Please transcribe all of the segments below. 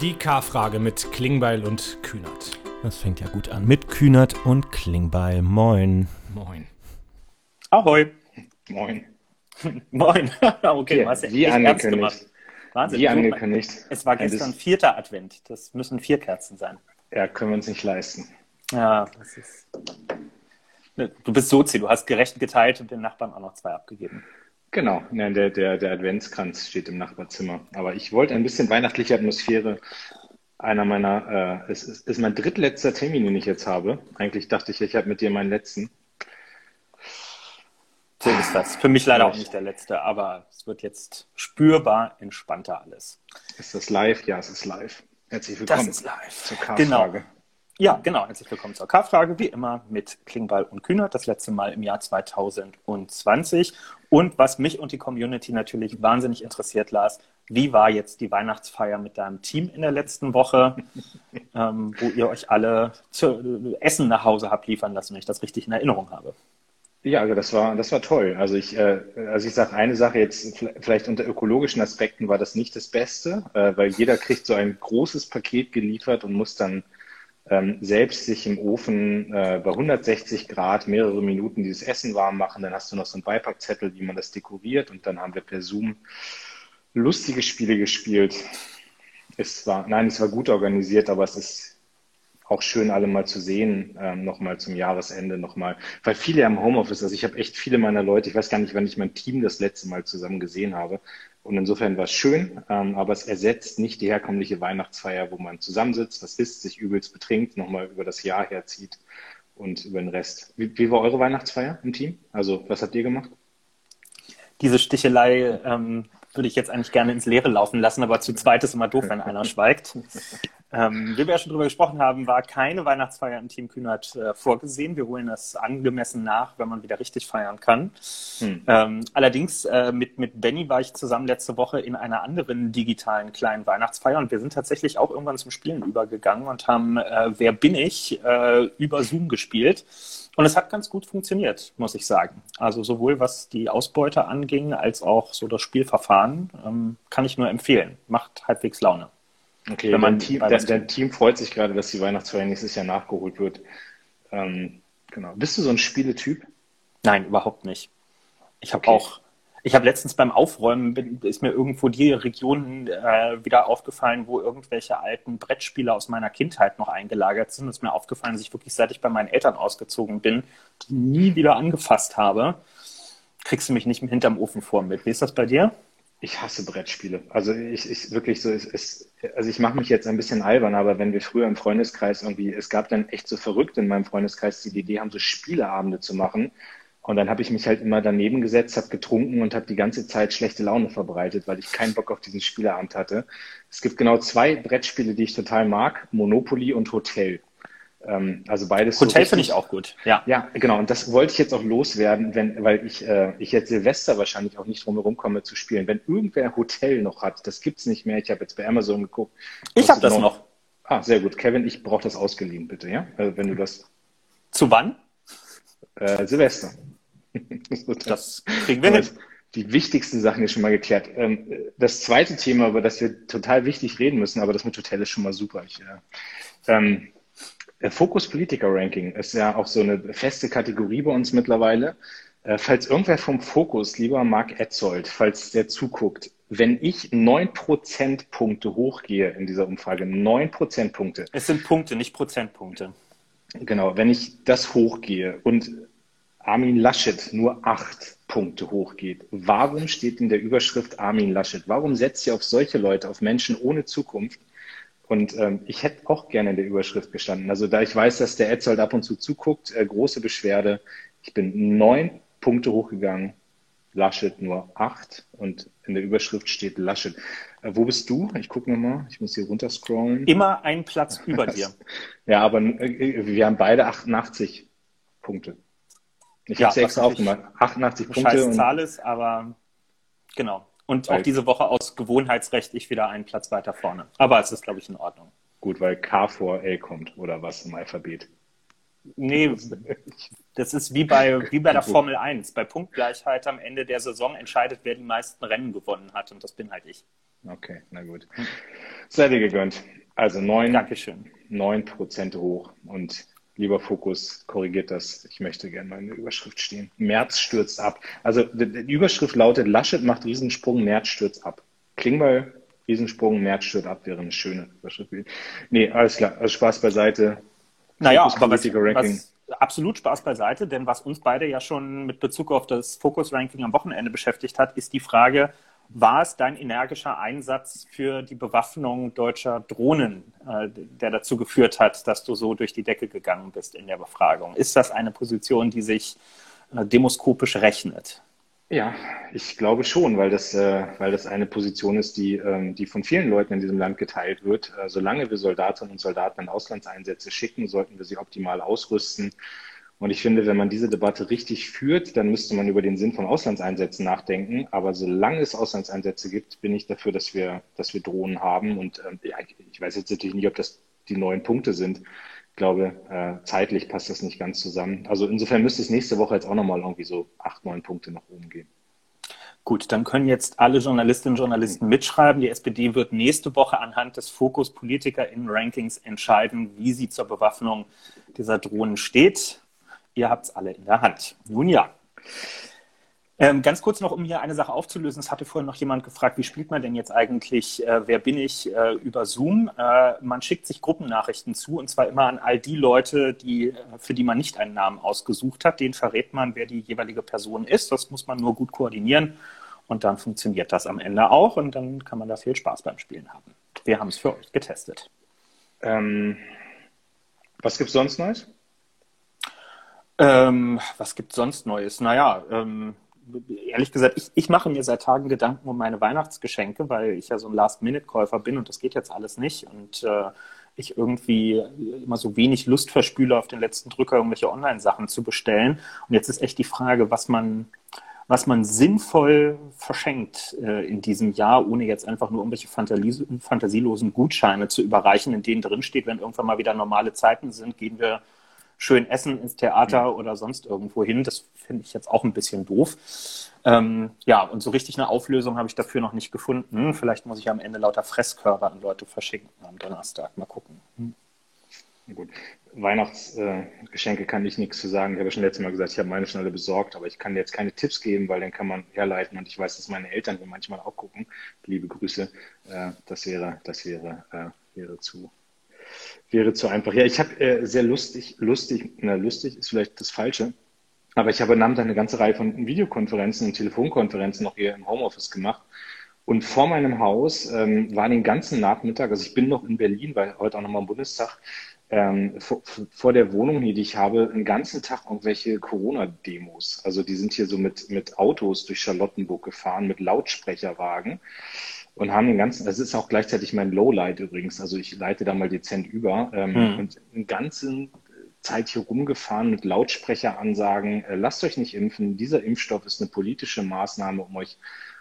Die K-Frage mit Klingbeil und Kühnert. Das fängt ja gut an. Mit Kühnert und Klingbeil. Moin. Moin. Ahoi. Moin. Moin. okay, Hier, du hast ja wie echt ernst angekündigt. gemacht. Wahnsinn. Wie angekündigt. Es war gestern bis- vierter Advent. Das müssen vier Kerzen sein. Ja, können wir uns nicht leisten. Ja, das ist. Du bist Sozi, du hast gerecht geteilt und den Nachbarn auch noch zwei abgegeben. Genau, nein, der, der, der Adventskranz steht im Nachbarzimmer. Aber ich wollte ein bisschen weihnachtliche Atmosphäre. Einer meiner, äh, es ist, ist mein drittletzter Termin, den ich jetzt habe. Eigentlich dachte ich, ich habe mit dir meinen letzten. So ist das. Für mich leider auch nicht der letzte, aber es wird jetzt spürbar entspannter alles. Ist das live? Ja, es ist live. Herzlich willkommen Das ist live. zur Genau. Ja, genau. Herzlich willkommen zur K-Frage, wie immer mit Klingbeil und Kühnert, das letzte Mal im Jahr 2020. Und was mich und die Community natürlich wahnsinnig interessiert, Lars, wie war jetzt die Weihnachtsfeier mit deinem Team in der letzten Woche, ähm, wo ihr euch alle zu, Essen nach Hause habt liefern lassen, wenn ich das richtig in Erinnerung habe? Ja, also das war, das war toll. Also ich, äh, also ich sage eine Sache jetzt, vielleicht unter ökologischen Aspekten war das nicht das Beste, äh, weil jeder kriegt so ein großes Paket geliefert und muss dann ähm, selbst sich im Ofen äh, bei 160 Grad mehrere Minuten dieses Essen warm machen. Dann hast du noch so einen Beipackzettel, wie man das dekoriert und dann haben wir per Zoom lustige Spiele gespielt. Es war, nein, es war gut organisiert, aber es ist auch schön, alle mal zu sehen, ähm, nochmal zum Jahresende nochmal, weil viele ja im Homeoffice, also ich habe echt viele meiner Leute, ich weiß gar nicht, wann ich mein Team das letzte Mal zusammen gesehen habe. Und insofern war es schön, ähm, aber es ersetzt nicht die herkömmliche Weihnachtsfeier, wo man zusammensitzt, was isst, sich übelst betrinkt, nochmal über das Jahr herzieht und über den Rest. Wie, wie war eure Weihnachtsfeier im Team? Also, was habt ihr gemacht? Diese Stichelei ähm, würde ich jetzt eigentlich gerne ins Leere laufen lassen, aber zu zweit ist immer doof, wenn einer schweigt. Ähm, wie wir ja schon drüber gesprochen haben, war keine Weihnachtsfeier im Team Kühnert äh, vorgesehen. Wir holen das angemessen nach, wenn man wieder richtig feiern kann. Hm. Ähm, allerdings äh, mit, mit Benny war ich zusammen letzte Woche in einer anderen digitalen kleinen Weihnachtsfeier und wir sind tatsächlich auch irgendwann zum Spielen übergegangen und haben äh, Wer bin ich äh, über Zoom gespielt. Und es hat ganz gut funktioniert, muss ich sagen. Also sowohl was die Ausbeute anging, als auch so das Spielverfahren, ähm, kann ich nur empfehlen. Macht halbwegs Laune. Okay, Wenn man Team, was dein Team freut sich gerade, dass die Weihnachtsfeier nächstes Jahr nachgeholt wird. Ähm, genau. Bist du so ein Spieletyp? Nein, überhaupt nicht. Ich habe Okay. auch, ich habe letztens beim Aufräumen, bin, ist mir irgendwo die Region äh, wieder aufgefallen, wo irgendwelche alten Brettspiele aus meiner Kindheit noch eingelagert sind. Es ist mir aufgefallen, dass ich wirklich, seit ich bei meinen Eltern ausgezogen bin, die nie wieder angefasst habe. Kriegst du mich nicht hinterm Ofen vor mit. Wie ist das bei dir? Ich hasse Brettspiele. Also ich, ich wirklich so, es, es, also ich mache mich jetzt ein bisschen albern, aber wenn wir früher im Freundeskreis irgendwie, es gab dann echt so verrückt in meinem Freundeskreis die Idee, haben so Spieleabende zu machen. Und dann habe ich mich halt immer daneben gesetzt, habe getrunken und habe die ganze Zeit schlechte Laune verbreitet, weil ich keinen Bock auf diesen Spieleabend hatte. Es gibt genau zwei Brettspiele, die ich total mag, Monopoly und Hotel. Ähm, also beides so Hotel finde richtig- ich auch gut. Ja. ja, genau. Und das wollte ich jetzt auch loswerden, wenn, weil ich, äh, ich jetzt Silvester wahrscheinlich auch nicht drum herum komme zu spielen. Wenn irgendwer Hotel noch hat, das gibt's nicht mehr. Ich habe jetzt bei Amazon geguckt. Ich habe das noch. Ah, sehr gut. Kevin, ich brauche das ausgeliehen, bitte, ja? Also wenn du das Zu wann? äh, Silvester. Das kriegen wir hin. Die wichtigsten Sachen hier schon mal geklärt. Ähm, das zweite Thema, über das wir total wichtig reden müssen, aber das mit Hotel ist schon mal super. Ich, äh, ähm, Fokus Politiker Ranking ist ja auch so eine feste Kategorie bei uns mittlerweile. Äh, falls irgendwer vom Fokus, lieber Marc Etzold, falls der zuguckt, wenn ich neun Prozentpunkte hochgehe in dieser Umfrage, neun Prozentpunkte, Es sind Punkte, nicht Prozentpunkte. Genau, wenn ich das hochgehe und Armin Laschet nur acht Punkte hochgeht, warum steht in der Überschrift Armin Laschet? Warum setzt ihr auf solche Leute, auf Menschen ohne Zukunft? Und ähm, ich hätte auch gerne in der Überschrift gestanden. Also da ich weiß, dass der Etzold ab und zu zuguckt, äh, große Beschwerde. Ich bin neun Punkte hochgegangen, Laschet nur acht und in der Überschrift steht Laschet. Äh, wo bist du? Ich gucke nochmal, ich muss hier runterscrollen. Immer einen Platz über dir. Ja, aber äh, wir haben beide 88 Punkte. Ich Ja, habe es extra aufgemacht. 88 Punkte. Scheiß Zahl ist, aber genau. Und auch Weil- diese Woche aus Gewohnheitsrecht ich wieder einen Platz weiter vorne. Aber es ist, glaube ich, in Ordnung. gut, weil K vor L kommt oder was im Alphabet. Nee, das ist wie bei, wie bei der Formel 1. Bei Punktgleichheit am Ende der Saison entscheidet, wer die meisten Rennen gewonnen hat. Und das bin halt ich. Okay, na gut. Sei dir gegönnt. Also neun, Dankeschön. neun Prozent hoch und lieber Fokus, korrigiert das. Ich möchte gerne mal in der Überschrift stehen. März stürzt ab. Also die Überschrift lautet, Laschet macht Riesensprung, März stürzt ab. Klingbeil, Riesensprung, März stürzt ab, wäre eine schöne Überschrift. Nee, alles klar. Also Spaß beiseite. Naja, aber was, was, absolut Spaß beiseite, denn was uns beide ja schon mit Bezug auf das Fokus-Ranking am Wochenende beschäftigt hat, ist die Frage, war es dein energischer Einsatz für die Bewaffnung deutscher Drohnen, äh, der dazu geführt hat, dass du so durch die Decke gegangen bist in der Befragung? Ist das eine Position, die sich äh, demoskopisch rechnet? Ja, ich glaube schon, weil das, äh, weil das eine Position ist, die, ähm, die von vielen Leuten in diesem Land geteilt wird. Solange wir Soldatinnen und Soldaten in Auslandseinsätze schicken, sollten wir sie optimal ausrüsten. Und ich finde, wenn man diese Debatte richtig führt, dann müsste man über den Sinn von Auslandseinsätzen nachdenken. Aber solange es Auslandseinsätze gibt, bin ich dafür, dass wir, dass wir Drohnen haben. Und ja, ich weiß jetzt natürlich nicht, ob das die neuen Punkte sind. Ich glaube, äh, zeitlich passt das nicht ganz zusammen. Also insofern müsste es nächste Woche jetzt auch nochmal irgendwie so acht, neun Punkte nach oben gehen. Gut, dann können jetzt alle Journalistinnen und Journalisten mitschreiben. Die SPD wird nächste Woche anhand des Fokus Politiker in Rankings entscheiden, wie sie zur Bewaffnung dieser Drohnen steht. Ihr habt es alle in der Hand. Nun ja. Ähm, ganz kurz noch, um hier eine Sache aufzulösen. Es hatte vorhin noch jemand gefragt, wie spielt man denn jetzt eigentlich äh, Wer bin ich äh, über Zoom? Äh, man schickt sich Gruppennachrichten zu und zwar immer an all die Leute, die, äh, für die man nicht einen Namen ausgesucht hat. Den verrät man, wer die jeweilige Person ist. Das muss man nur gut koordinieren und dann funktioniert das am Ende auch und dann kann man da viel Spaß beim Spielen haben. Wir haben es für euch getestet. Ähm, was gibt es sonst Neues? Ähm, was gibt sonst Neues? Naja, ähm, ehrlich gesagt, ich, ich mache mir seit Tagen Gedanken um meine Weihnachtsgeschenke, weil ich ja so ein Last-Minute-Käufer bin und das geht jetzt alles nicht. Und äh, ich irgendwie immer so wenig Lust verspüle, auf den letzten Drücker irgendwelche Online-Sachen zu bestellen. Und jetzt ist echt die Frage, was man, was man sinnvoll verschenkt äh, in diesem Jahr, ohne jetzt einfach nur irgendwelche fantasielosen Gutscheine zu überreichen, in denen drin steht, wenn irgendwann mal wieder normale Zeiten sind, gehen wir schön essen ins Theater oder sonst irgendwo hin. Das finde ich jetzt auch ein bisschen doof. Ähm, ja, und so richtig eine Auflösung habe ich dafür noch nicht gefunden. Vielleicht muss ich am Ende lauter Fresskörper an Leute verschicken am Donnerstag. Mal gucken. Hm. Gut. Weihnachtsgeschenke äh, kann ich nichts zu sagen. Ich habe ja schon letztes Mal gesagt, ich habe meine schon alle besorgt, aber ich kann jetzt keine Tipps geben, weil dann kann man herleiten und ich weiß, dass meine Eltern hier manchmal auch gucken. Liebe Grüße. Äh, das wäre, das wäre, äh, wäre zu wäre zu einfach. Ja, ich habe äh, sehr lustig, lustig, na lustig ist vielleicht das Falsche, aber ich habe Namen eine ganze Reihe von Videokonferenzen und Telefonkonferenzen noch hier im Homeoffice gemacht. Und vor meinem Haus ähm, war den ganzen Nachmittag, also ich bin noch in Berlin, weil heute auch nochmal im Bundestag, ähm, vor, vor, der Wohnung hier, die ich habe, den ganzen Tag irgendwelche Corona-Demos. Also die sind hier so mit, mit Autos durch Charlottenburg gefahren, mit Lautsprecherwagen und haben den ganzen, das ist auch gleichzeitig mein Lowlight übrigens, also ich leite da mal dezent über ähm, hm. und den ganzen Zeit hier rumgefahren mit Lautsprecheransagen, äh, lasst euch nicht impfen, dieser Impfstoff ist eine politische Maßnahme, um euch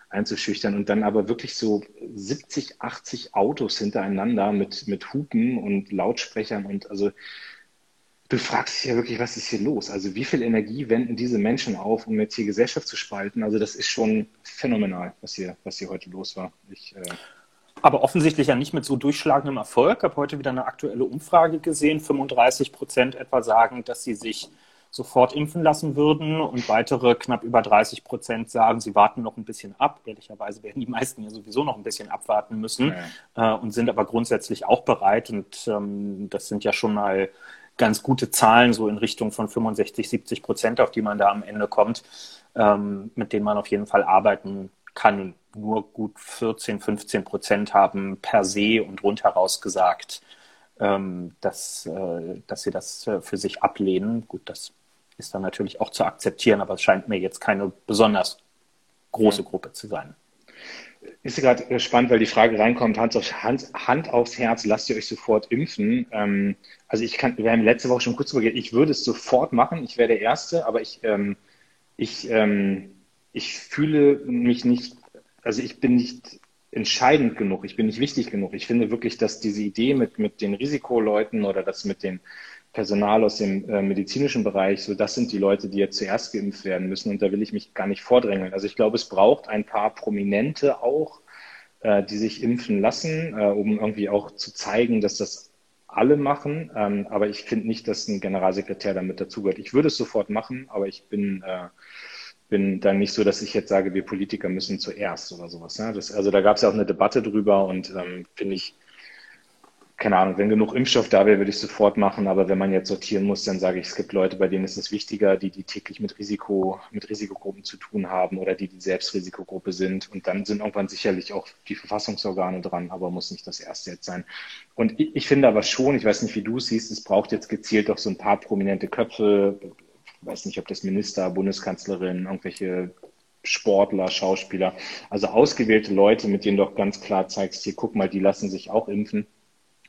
einzuschüchtern und dann aber wirklich so 70, 80 Autos hintereinander mit, mit Hupen und Lautsprechern und also du fragst dich ja wirklich, was ist hier los? Also wie viel Energie wenden diese Menschen auf, um jetzt hier Gesellschaft zu spalten? Also das ist schon phänomenal, was hier, was hier heute los war. Ich, äh aber offensichtlich ja nicht mit so durchschlagendem Erfolg. Ich habe heute wieder eine aktuelle Umfrage gesehen. 35 Prozent etwa sagen, dass sie sich sofort impfen lassen würden und weitere knapp über 30 Prozent sagen, sie warten noch ein bisschen ab. Ehrlicherweise werden die meisten ja sowieso noch ein bisschen abwarten müssen ja. äh, und sind aber grundsätzlich auch bereit. Und ähm, das sind ja schon mal ganz gute Zahlen, so in Richtung von 65, 70 Prozent, auf die man da am Ende kommt, ähm, mit denen man auf jeden Fall arbeiten kann. Nur gut 14, 15 Prozent haben per se und rundheraus gesagt, ähm, dass, äh, dass sie das äh, für sich ablehnen. Gut, das ist dann natürlich auch zu akzeptieren, aber es scheint mir jetzt keine besonders große Gruppe zu sein. Ist gerade spannend, weil die Frage reinkommt, Hand, auf, Hand, Hand aufs Herz, lasst ihr euch sofort impfen. Ähm, also ich kann, wir haben letzte Woche schon kurz drüber geredet, ich würde es sofort machen, ich wäre der Erste, aber ich, ähm, ich, ähm, ich fühle mich nicht, also ich bin nicht entscheidend genug, ich bin nicht wichtig genug. Ich finde wirklich, dass diese Idee mit, mit den Risikoleuten oder das mit den Personal aus dem äh, medizinischen Bereich, so das sind die Leute, die jetzt zuerst geimpft werden müssen und da will ich mich gar nicht vordrängeln. Also ich glaube, es braucht ein paar Prominente auch, äh, die sich impfen lassen, äh, um irgendwie auch zu zeigen, dass das alle machen. Ähm, aber ich finde nicht, dass ein Generalsekretär damit dazugehört. Ich würde es sofort machen, aber ich bin, äh, bin dann nicht so, dass ich jetzt sage, wir Politiker müssen zuerst oder sowas. Ne? Das, also da gab es ja auch eine Debatte drüber und ähm, finde ich, keine Ahnung, wenn genug Impfstoff da wäre, würde ich sofort machen. Aber wenn man jetzt sortieren muss, dann sage ich, es gibt Leute, bei denen ist es wichtiger, die, die täglich mit Risiko, mit Risikogruppen zu tun haben oder die, die selbst Risikogruppe sind. Und dann sind irgendwann sicherlich auch die Verfassungsorgane dran, aber muss nicht das erste jetzt sein. Und ich, ich finde aber schon, ich weiß nicht, wie du es siehst, es braucht jetzt gezielt doch so ein paar prominente Köpfe. Ich weiß nicht, ob das Minister, Bundeskanzlerin, irgendwelche Sportler, Schauspieler, also ausgewählte Leute, mit denen du doch ganz klar zeigst, hier guck mal, die lassen sich auch impfen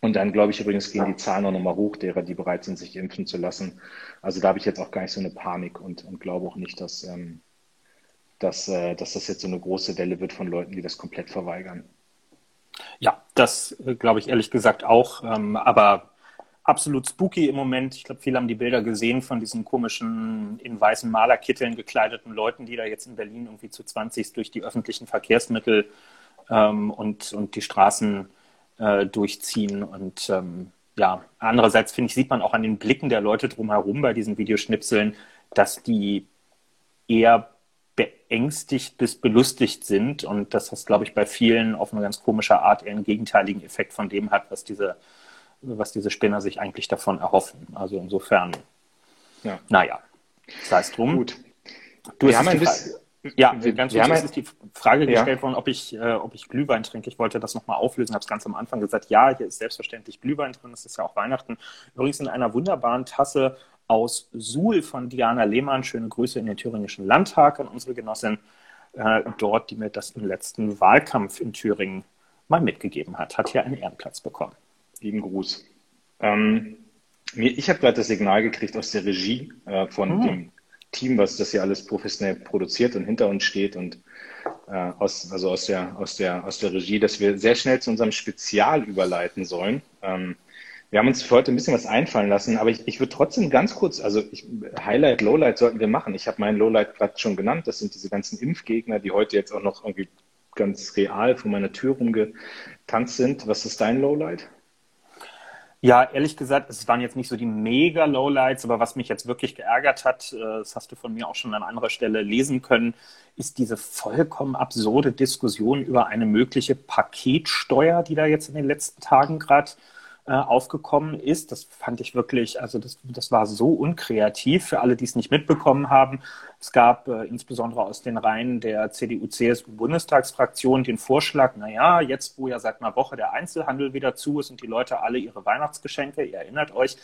und dann glaube ich übrigens gehen die Zahlen auch nochmal hoch, derer, die bereit sind, sich impfen zu lassen. Also da habe ich jetzt auch gar nicht so eine Panik und, und glaube auch nicht, dass, ähm, dass, äh, dass das jetzt so eine große Welle wird von Leuten, die das komplett verweigern. Ja, das äh, glaube ich ehrlich gesagt auch. Ähm, aber absolut spooky im Moment. Ich glaube, viele haben die Bilder gesehen von diesen komischen in weißen Malerkitteln gekleideten Leuten, die da jetzt in Berlin irgendwie zu 20 durch die öffentlichen Verkehrsmittel ähm, und, und die Straßen äh, durchziehen. Und ähm, ja, andererseits finde ich, sieht man auch an den Blicken der Leute drumherum bei diesen Videoschnipseln, dass die eher beängstigt bis belustigt sind und dass das, glaube ich, bei vielen auf eine ganz komische Art eher einen gegenteiligen Effekt von dem hat, was diese, was diese Spinner sich eigentlich davon erhoffen. Also insofern, ja. naja, sei es drum. Gut. Du Wir haben ein bisschen, ja, wir, ganz kurz ist die Frage gestellt ja. worden, ob ich, äh, ob ich Glühwein trinke. Ich wollte das nochmal auflösen, habe es ganz am Anfang gesagt. Ja, hier ist selbstverständlich Glühwein drin, es ist ja auch Weihnachten. Übrigens in einer wunderbaren Tasse aus Suhl von Diana Lehmann. Schöne Grüße in den Thüringischen Landtag an unsere Genossin äh, dort, die mir das im letzten Wahlkampf in Thüringen mal mitgegeben hat. Hat hier einen Ehrenplatz bekommen. Lieben Gruß. Ähm, ich habe gerade das Signal gekriegt aus der Regie äh, von hm. dem Team, was das hier alles professionell produziert und hinter uns steht und äh, aus, also aus der, aus, der, aus der Regie, dass wir sehr schnell zu unserem Spezial überleiten sollen. Ähm, wir haben uns für heute ein bisschen was einfallen lassen, aber ich, ich würde trotzdem ganz kurz, also ich, Highlight, Lowlight sollten wir machen. Ich habe meinen Lowlight gerade schon genannt. Das sind diese ganzen Impfgegner, die heute jetzt auch noch irgendwie ganz real vor meiner Tür rumgetanzt sind. Was ist dein Lowlight? Ja, ehrlich gesagt, es waren jetzt nicht so die mega Lowlights, aber was mich jetzt wirklich geärgert hat, äh, das hast du von mir auch schon an anderer Stelle lesen können, ist diese vollkommen absurde Diskussion über eine mögliche Paketsteuer, die da jetzt in den letzten Tagen gerade äh, aufgekommen ist. Das fand ich wirklich, also das, das war so unkreativ für alle, die es nicht mitbekommen haben. Es gab äh, insbesondere aus den Reihen der CDU-CSU-Bundestagsfraktion den Vorschlag, naja, jetzt wo ja seit einer Woche der Einzelhandel wieder zu ist und die Leute alle ihre Weihnachtsgeschenke, ihr erinnert euch,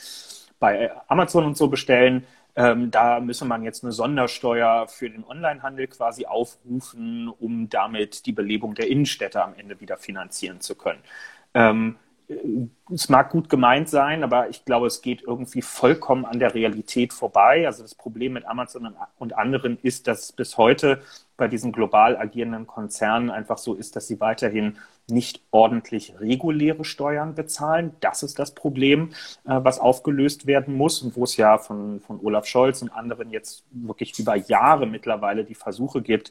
bei Amazon und so bestellen, ähm, da müsse man jetzt eine Sondersteuer für den Onlinehandel quasi aufrufen, um damit die Belebung der Innenstädte am Ende wieder finanzieren zu können. Ähm, es mag gut gemeint sein, aber ich glaube, es geht irgendwie vollkommen an der Realität vorbei. Also das Problem mit Amazon und anderen ist, dass bis heute bei diesen global agierenden Konzernen einfach so ist, dass sie weiterhin nicht ordentlich reguläre Steuern bezahlen. Das ist das Problem, äh, was aufgelöst werden muss und wo es ja von, von Olaf Scholz und anderen jetzt wirklich über Jahre mittlerweile die Versuche gibt,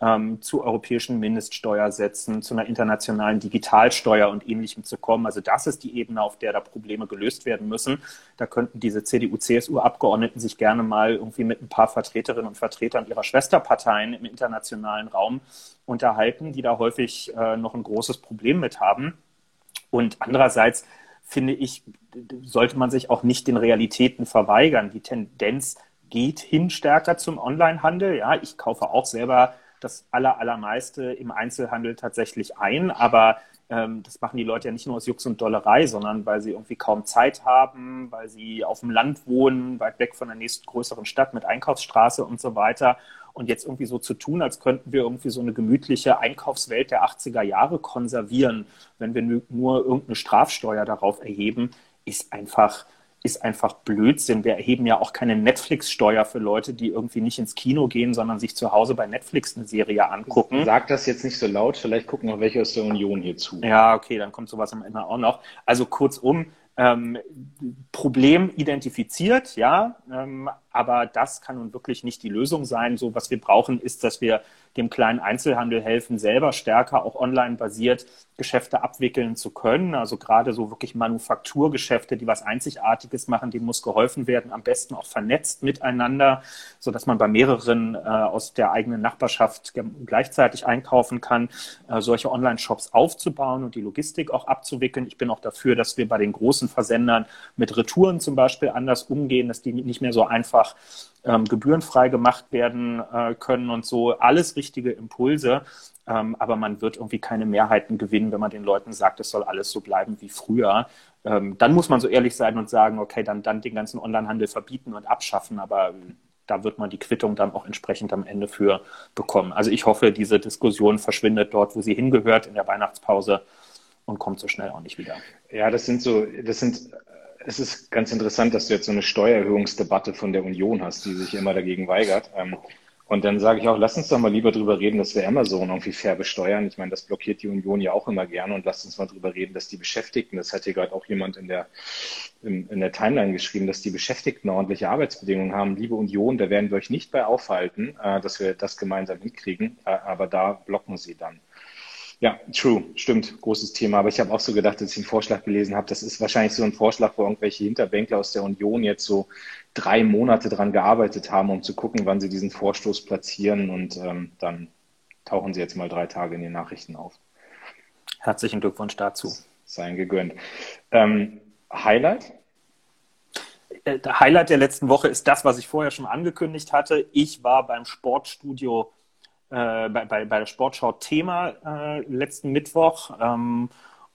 ähm, zu europäischen Mindeststeuersätzen, zu einer internationalen Digitalsteuer und ähnlichem zu kommen. Also das ist die Ebene, auf der da Probleme gelöst werden müssen. Da könnten diese CDU-CSU-Abgeordneten sich gerne mal irgendwie mit ein paar Vertreterinnen und Vertretern ihrer Schwesterparteien im internationalen Raum unterhalten, die da häufig äh, noch ein großes Problem mit haben. Und andererseits finde ich, sollte man sich auch nicht den Realitäten verweigern. Die Tendenz geht hin stärker zum Onlinehandel. Ja, ich kaufe auch selber das aller, allermeiste im Einzelhandel tatsächlich ein, aber ähm, das machen die Leute ja nicht nur aus Jux und Dollerei, sondern weil sie irgendwie kaum Zeit haben, weil sie auf dem Land wohnen, weit weg von der nächsten größeren Stadt mit Einkaufsstraße und so weiter. Und jetzt irgendwie so zu tun, als könnten wir irgendwie so eine gemütliche Einkaufswelt der 80er Jahre konservieren, wenn wir nur irgendeine Strafsteuer darauf erheben, ist einfach ist einfach Blödsinn. Wir erheben ja auch keine Netflix-Steuer für Leute, die irgendwie nicht ins Kino gehen, sondern sich zu Hause bei Netflix eine Serie angucken. Sag das jetzt nicht so laut, vielleicht gucken auch welche aus der Union hier zu. Ja, okay, dann kommt sowas am Ende auch noch. Also kurzum, ähm, Problem identifiziert, ja, ähm, aber das kann nun wirklich nicht die Lösung sein. So, was wir brauchen, ist, dass wir dem kleinen Einzelhandel helfen, selber stärker auch online basiert Geschäfte abwickeln zu können. Also gerade so wirklich Manufakturgeschäfte, die was Einzigartiges machen, denen muss geholfen werden, am besten auch vernetzt miteinander, so dass man bei mehreren äh, aus der eigenen Nachbarschaft gleichzeitig einkaufen kann, äh, solche Online-Shops aufzubauen und die Logistik auch abzuwickeln. Ich bin auch dafür, dass wir bei den großen Versendern mit Retouren zum Beispiel anders umgehen, dass die nicht mehr so einfach ähm, gebührenfrei gemacht werden äh, können und so. Alles richtige Impulse. Ähm, aber man wird irgendwie keine Mehrheiten gewinnen, wenn man den Leuten sagt, es soll alles so bleiben wie früher. Ähm, dann muss man so ehrlich sein und sagen, okay, dann, dann den ganzen Onlinehandel verbieten und abschaffen. Aber ähm, da wird man die Quittung dann auch entsprechend am Ende für bekommen. Also ich hoffe, diese Diskussion verschwindet dort, wo sie hingehört, in der Weihnachtspause und kommt so schnell auch nicht wieder. Ja, das sind so, das sind, es ist ganz interessant, dass du jetzt so eine Steuererhöhungsdebatte von der Union hast, die sich immer dagegen weigert. Und dann sage ich auch, lass uns doch mal lieber drüber reden, dass wir Amazon irgendwie fair besteuern. Ich meine, das blockiert die Union ja auch immer gerne. Und lasst uns mal drüber reden, dass die Beschäftigten, das hat hier gerade auch jemand in der, in, in der Timeline geschrieben, dass die Beschäftigten ordentliche Arbeitsbedingungen haben. Liebe Union, da werden wir euch nicht bei aufhalten, äh, dass wir das gemeinsam hinkriegen. Äh, aber da blocken sie dann. Ja, true, stimmt, großes Thema. Aber ich habe auch so gedacht, als ich den Vorschlag gelesen habe, das ist wahrscheinlich so ein Vorschlag, wo irgendwelche Hinterbänkler aus der Union jetzt so drei Monate dran gearbeitet haben, um zu gucken, wann sie diesen Vorstoß platzieren und ähm, dann tauchen sie jetzt mal drei Tage in den Nachrichten auf. Herzlichen Glückwunsch dazu. Seien gegönnt. Ähm, Highlight? Äh, der Highlight der letzten Woche ist das, was ich vorher schon angekündigt hatte. Ich war beim Sportstudio, äh, bei, bei, bei der Sportschau Thema äh, letzten Mittwoch. Ähm,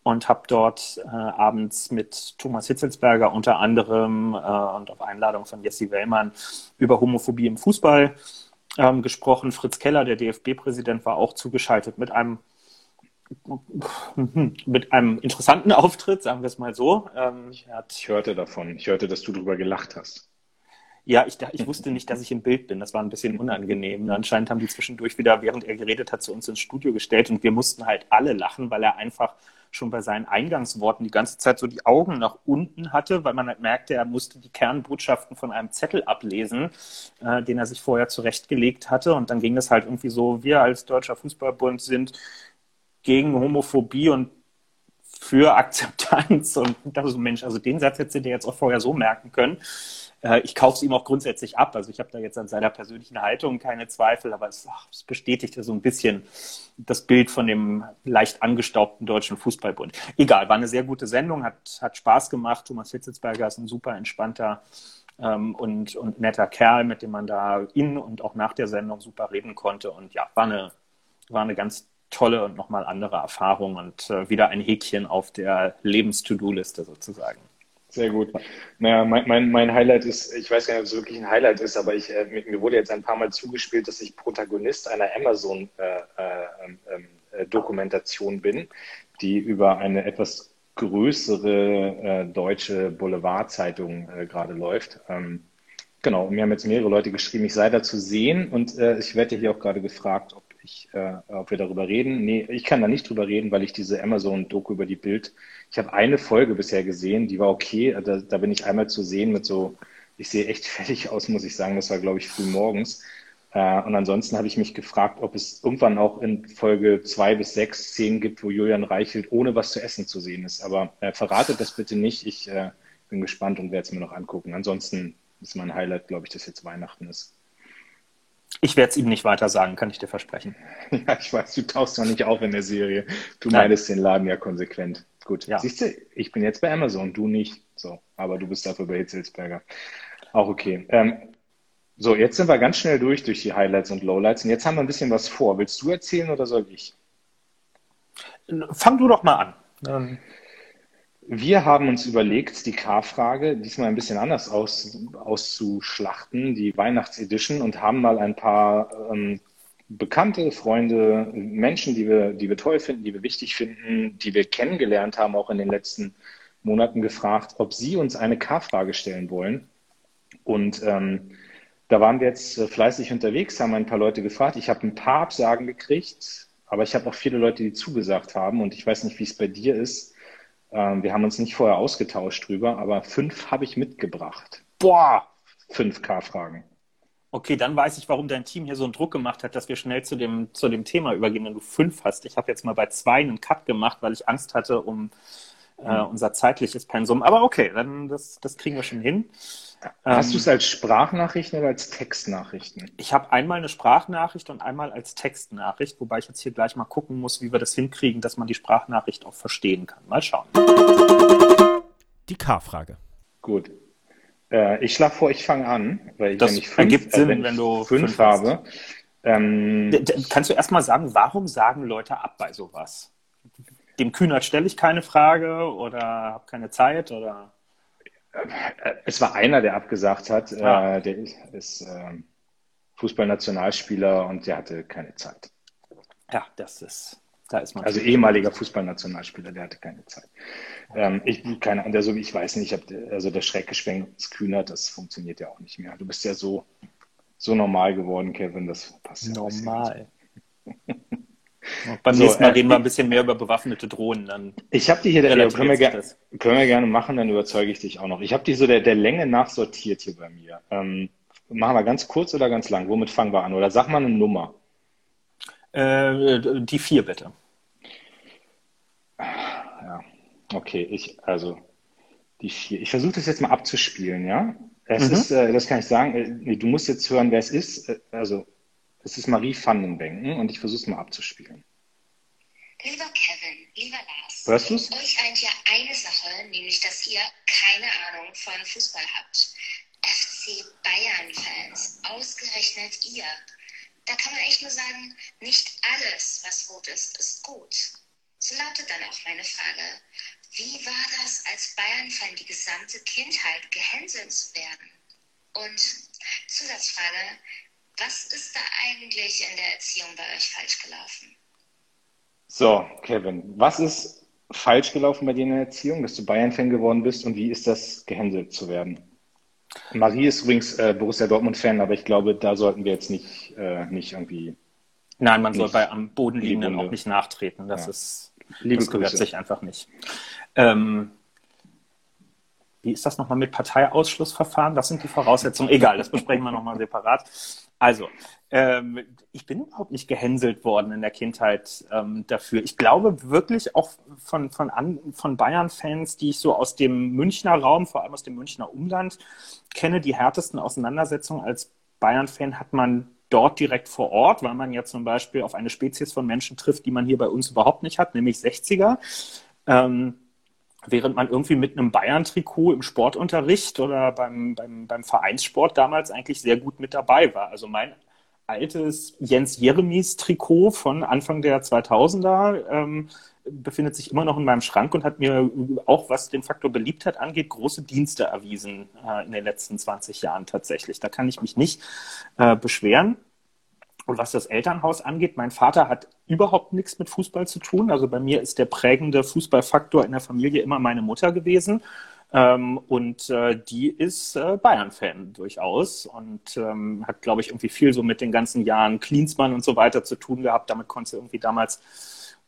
und habe dort äh, abends mit Thomas Hitzelsberger unter anderem äh, und auf Einladung von Jesse Wellmann über Homophobie im Fußball ähm, gesprochen. Fritz Keller, der DFB-Präsident, war auch zugeschaltet mit einem mit einem interessanten Auftritt, sagen wir es mal so. Ähm, ich hörte davon. Ich hörte, dass du darüber gelacht hast. Ja, ich, ich wusste nicht, dass ich im Bild bin. Das war ein bisschen unangenehm. Anscheinend haben die zwischendurch wieder, während er geredet hat, zu uns ins Studio gestellt und wir mussten halt alle lachen, weil er einfach schon bei seinen Eingangsworten die ganze Zeit so die Augen nach unten hatte, weil man halt merkte, er musste die Kernbotschaften von einem Zettel ablesen, äh, den er sich vorher zurechtgelegt hatte. Und dann ging es halt irgendwie so, wir als Deutscher Fußballbund sind gegen Homophobie und für Akzeptanz. Und da so, Mensch, also den Satz hätte der jetzt auch vorher so merken können. Äh, ich kaufe es ihm auch grundsätzlich ab. Also ich habe da jetzt an seiner persönlichen Haltung keine Zweifel, aber es, ach, es bestätigt ja so ein bisschen das Bild von dem leicht angestaubten deutschen Fußballbund. Egal, war eine sehr gute Sendung, hat, hat Spaß gemacht. Thomas Hitzelsberger ist ein super entspannter ähm, und, und netter Kerl, mit dem man da in und auch nach der Sendung super reden konnte. Und ja, war eine, war eine ganz tolle und nochmal andere Erfahrung und äh, wieder ein Häkchen auf der Lebens-To-Do-Liste sozusagen. Sehr gut. Naja, mein, mein, mein Highlight ist, ich weiß gar nicht, ob es wirklich ein Highlight ist, aber ich, äh, mir wurde jetzt ein paar Mal zugespielt, dass ich Protagonist einer Amazon-Dokumentation äh, äh, bin, die über eine etwas größere äh, deutsche Boulevardzeitung äh, gerade läuft. Ähm, genau, mir haben jetzt mehrere Leute geschrieben, ich sei da zu sehen und äh, ich werde hier auch gerade gefragt, ob ich, äh, ob wir darüber reden. Nee, ich kann da nicht drüber reden, weil ich diese Amazon-Doku über die Bild, ich habe eine Folge bisher gesehen, die war okay. Da, da bin ich einmal zu sehen mit so, ich sehe echt fertig aus, muss ich sagen. Das war, glaube ich, früh morgens. Äh, und ansonsten habe ich mich gefragt, ob es irgendwann auch in Folge zwei bis sechs Szenen gibt, wo Julian Reichelt ohne was zu essen zu sehen ist. Aber äh, verratet das bitte nicht. Ich äh, bin gespannt und werde es mir noch angucken. Ansonsten ist mein Highlight, glaube ich, dass jetzt Weihnachten ist. Ich werde es ihm nicht weiter sagen, kann ich dir versprechen. Ja, ich weiß, du tauchst noch nicht auf in der Serie. Du Nein. meidest den Laden ja konsequent. Gut, ja. siehst du, ich bin jetzt bei Amazon, du nicht. So, aber du bist dafür bei Hitzelsberger. Auch okay. Ähm, so, jetzt sind wir ganz schnell durch durch die Highlights und Lowlights und jetzt haben wir ein bisschen was vor. Willst du erzählen oder soll ich? Fang du doch mal an. Wir haben uns überlegt, die K-Frage diesmal ein bisschen anders aus, auszuschlachten, die Weihnachtsedition, und haben mal ein paar ähm, bekannte Freunde, Menschen, die wir, die wir toll finden, die wir wichtig finden, die wir kennengelernt haben, auch in den letzten Monaten gefragt, ob sie uns eine K-Frage stellen wollen. Und ähm, da waren wir jetzt fleißig unterwegs, haben ein paar Leute gefragt. Ich habe ein paar Absagen gekriegt, aber ich habe auch viele Leute, die zugesagt haben. Und ich weiß nicht, wie es bei dir ist. Ähm, wir haben uns nicht vorher ausgetauscht drüber, aber fünf habe ich mitgebracht. Boah! Fünf K-Fragen. Okay, dann weiß ich, warum dein Team hier so einen Druck gemacht hat, dass wir schnell zu dem, zu dem Thema übergehen, wenn du fünf hast. Ich habe jetzt mal bei zwei einen Cut gemacht, weil ich Angst hatte um äh, unser zeitliches Pensum. Aber okay, dann das, das kriegen wir schon hin. Hast ähm, du es als Sprachnachrichten oder als Textnachrichten? Ich habe einmal eine Sprachnachricht und einmal als Textnachricht, wobei ich jetzt hier gleich mal gucken muss, wie wir das hinkriegen, dass man die Sprachnachricht auch verstehen kann. Mal schauen. Die K-Frage. Gut. Äh, ich schlage vor, ich fange an, weil ich, das wenn ich fünf, ergibt Sinn, äh, wenn, wenn, du fünf, fünf habe. Ähm, Kannst du erstmal sagen, warum sagen Leute ab bei sowas? Dem Kühnert stelle ich keine Frage oder habe keine Zeit oder? Es war einer, der abgesagt hat. Ja. Äh, der ist äh, Fußballnationalspieler und der hatte keine Zeit. Ja, das ist da ist man also ehemaliger Fußballnationalspieler, der hatte keine Zeit. Ähm, ich, keine Ahnung, so wie ich weiß nicht, also der Schreckgeschwenk Kühner, das funktioniert ja auch nicht mehr. Du bist ja so, so normal geworden, Kevin, das passt ja Normal. Beim so, nächsten Mal äh, reden wir ein bisschen mehr über bewaffnete Drohnen. Dann ich habe die hier, der, können, wir können wir gerne machen, dann überzeuge ich dich auch noch. Ich habe die so der, der Länge nach sortiert hier bei mir. Ähm, machen wir ganz kurz oder ganz lang? Womit fangen wir an? Oder sag mal eine Nummer. Äh, die vier bitte. Ja, okay, ich, also die vier. Ich versuche das jetzt mal abzuspielen, ja? Es mhm. ist, äh, das kann ich sagen, äh, du musst jetzt hören, wer es ist. Äh, also, es ist Marie Vandenbenken und ich versuche es mal abzuspielen. Lieber Kevin, lieber Lars, Hörst du's? euch eint ja eine Sache, nämlich, dass ihr keine Ahnung von Fußball habt. FC Bayern-Fans, ausgerechnet ihr. Da kann man echt nur sagen, nicht alles, was rot ist, ist gut. So lautet dann auch meine Frage. Wie war das, als Bayern-Fan die gesamte Kindheit gehänselt zu werden? Und Zusatzfrage, was ist da eigentlich in der Erziehung bei euch falsch gelaufen? So, Kevin, was ist falsch gelaufen bei dir in der Erziehung, dass du Bayern-Fan geworden bist und wie ist das, gehänselt zu werden? Marie ist übrigens äh, Borussia Dortmund-Fan, aber ich glaube, da sollten wir jetzt nicht, äh, nicht irgendwie. Nein, man soll bei am Boden liegenden auch nicht nachtreten. Das ja. ist Liebe das gehört sich einfach nicht. Ähm, wie ist das nochmal mit Parteiausschlussverfahren? Das sind die Voraussetzungen. Egal, das besprechen wir nochmal separat. Also, ähm, ich bin überhaupt nicht gehänselt worden in der Kindheit ähm, dafür. Ich glaube wirklich auch von, von, von Bayern-Fans, die ich so aus dem Münchner Raum, vor allem aus dem Münchner Umland kenne, die härtesten Auseinandersetzungen als Bayern-Fan hat man dort direkt vor Ort, weil man ja zum Beispiel auf eine Spezies von Menschen trifft, die man hier bei uns überhaupt nicht hat, nämlich 60er. Ähm, während man irgendwie mit einem Bayern-Trikot im Sportunterricht oder beim, beim, beim Vereinssport damals eigentlich sehr gut mit dabei war. Also mein altes Jens Jeremies Trikot von Anfang der 2000er ähm, befindet sich immer noch in meinem Schrank und hat mir auch, was den Faktor Beliebtheit angeht, große Dienste erwiesen äh, in den letzten 20 Jahren tatsächlich. Da kann ich mich nicht äh, beschweren. Und was das Elternhaus angeht, mein Vater hat überhaupt nichts mit Fußball zu tun. Also bei mir ist der prägende Fußballfaktor in der Familie immer meine Mutter gewesen. Ähm, und äh, die ist äh, Bayern-Fan durchaus und ähm, hat, glaube ich, irgendwie viel so mit den ganzen Jahren Klinsmann und so weiter zu tun gehabt. Damit konnte sie irgendwie damals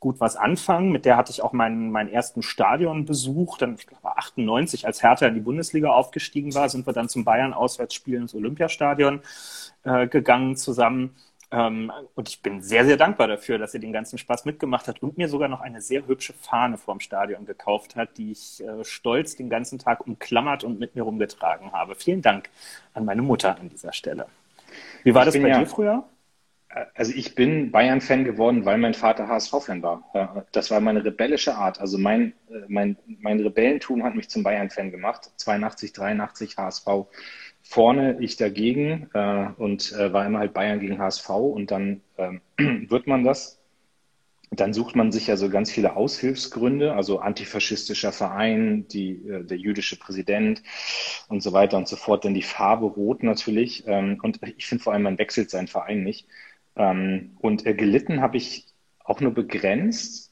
gut was anfangen. Mit der hatte ich auch meinen, meinen ersten Stadionbesuch. Dann, ich glaube, 98, als Hertha in die Bundesliga aufgestiegen war, sind wir dann zum Bayern-Auswärtsspiel ins Olympiastadion äh, gegangen zusammen. Ähm, und ich bin sehr, sehr dankbar dafür, dass sie den ganzen Spaß mitgemacht hat und mir sogar noch eine sehr hübsche Fahne vorm Stadion gekauft hat, die ich äh, stolz den ganzen Tag umklammert und mit mir rumgetragen habe. Vielen Dank an meine Mutter an dieser Stelle. Wie war ich das bei ja, dir früher? also ich bin Bayern-Fan geworden, weil mein Vater HSV-Fan war. Das war meine rebellische Art. Also mein, äh, mein, mein Rebellentum hat mich zum Bayern-Fan gemacht. 82, 83 HSV vorne, ich dagegen äh, und äh, war immer halt Bayern gegen HSV und dann äh, wird man das. Dann sucht man sich ja so ganz viele Aushilfsgründe, also antifaschistischer Verein, die, äh, der jüdische Präsident und so weiter und so fort. Denn die Farbe rot natürlich. Ähm, und ich finde vor allem, man wechselt seinen Verein nicht. Ähm, und äh, gelitten habe ich auch nur begrenzt.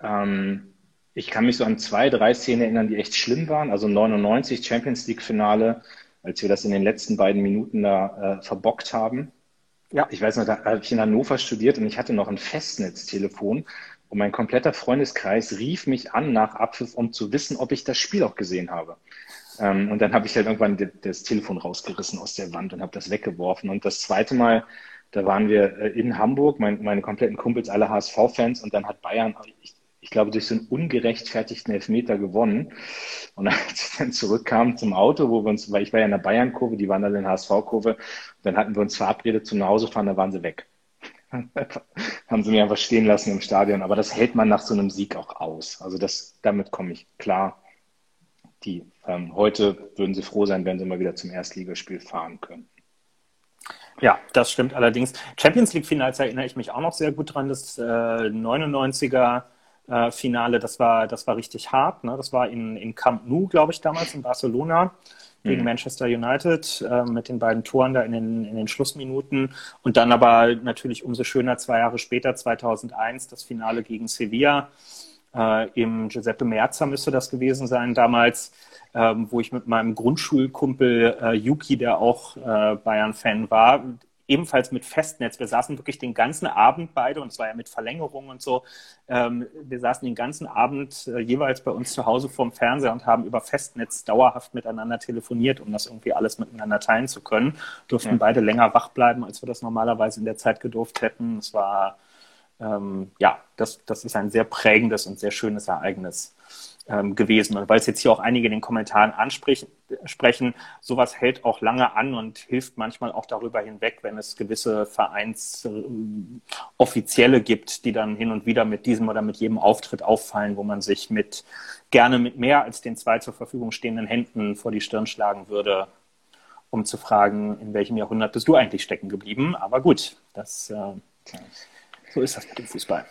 Ähm, ich kann mich so an zwei, drei Szenen erinnern, die echt schlimm waren. Also 99 Champions League Finale, als wir das in den letzten beiden Minuten da äh, verbockt haben. Ja. Ich weiß noch, da habe ich in Hannover studiert und ich hatte noch ein Festnetztelefon und mein kompletter Freundeskreis rief mich an nach Abpfiff, um zu wissen, ob ich das Spiel auch gesehen habe. Ähm, und dann habe ich halt irgendwann das Telefon rausgerissen aus der Wand und habe das weggeworfen. Und das zweite Mal, da waren wir äh, in Hamburg, mein, meine kompletten Kumpels, alle HSV-Fans, und dann hat Bayern, ich, ich glaube, durch so einen ungerechtfertigten Elfmeter gewonnen. Und als wir dann zurückkamen zum Auto, wo wir uns, weil ich war ja in der Bayern-Kurve, die waren dann in der HSV-Kurve, dann hatten wir uns verabredet zum Nachhausefahren, da waren sie weg. haben sie mir einfach stehen lassen im Stadion. Aber das hält man nach so einem Sieg auch aus. Also das, damit komme ich klar. Die ähm, heute würden sie froh sein, wenn sie mal wieder zum Erstligaspiel fahren können. Ja, das stimmt allerdings. Champions League Finals erinnere ich mich auch noch sehr gut dran. Das äh, 99er äh, Finale, das war, das war richtig hart. Ne? Das war in, in Camp Nou, glaube ich, damals in Barcelona gegen mhm. Manchester United äh, mit den beiden Toren da in den, in den Schlussminuten. Und dann aber natürlich umso schöner zwei Jahre später, 2001, das Finale gegen Sevilla. Äh, Im Giuseppe Merza müsste das gewesen sein damals, ähm, wo ich mit meinem Grundschulkumpel äh, Yuki, der auch äh, Bayern-Fan war, ebenfalls mit Festnetz. Wir saßen wirklich den ganzen Abend beide, und es war ja mit Verlängerung und so, ähm, wir saßen den ganzen Abend äh, jeweils bei uns zu Hause vorm Fernseher und haben über Festnetz dauerhaft miteinander telefoniert, um das irgendwie alles miteinander teilen zu können. Durften ja. beide länger wach bleiben, als wir das normalerweise in der Zeit gedurft hätten. Es war, ähm, ja, das, das ist ein sehr prägendes und sehr schönes Ereignis ähm, gewesen. Und weil es jetzt hier auch einige in den Kommentaren ansprechen, sowas hält auch lange an und hilft manchmal auch darüber hinweg, wenn es gewisse Vereinsoffizielle äh, gibt, die dann hin und wieder mit diesem oder mit jedem Auftritt auffallen, wo man sich mit gerne mit mehr als den zwei zur Verfügung stehenden Händen vor die Stirn schlagen würde, um zu fragen, in welchem Jahrhundert bist du eigentlich stecken geblieben? Aber gut, das äh, so ist das mit dem Fußball.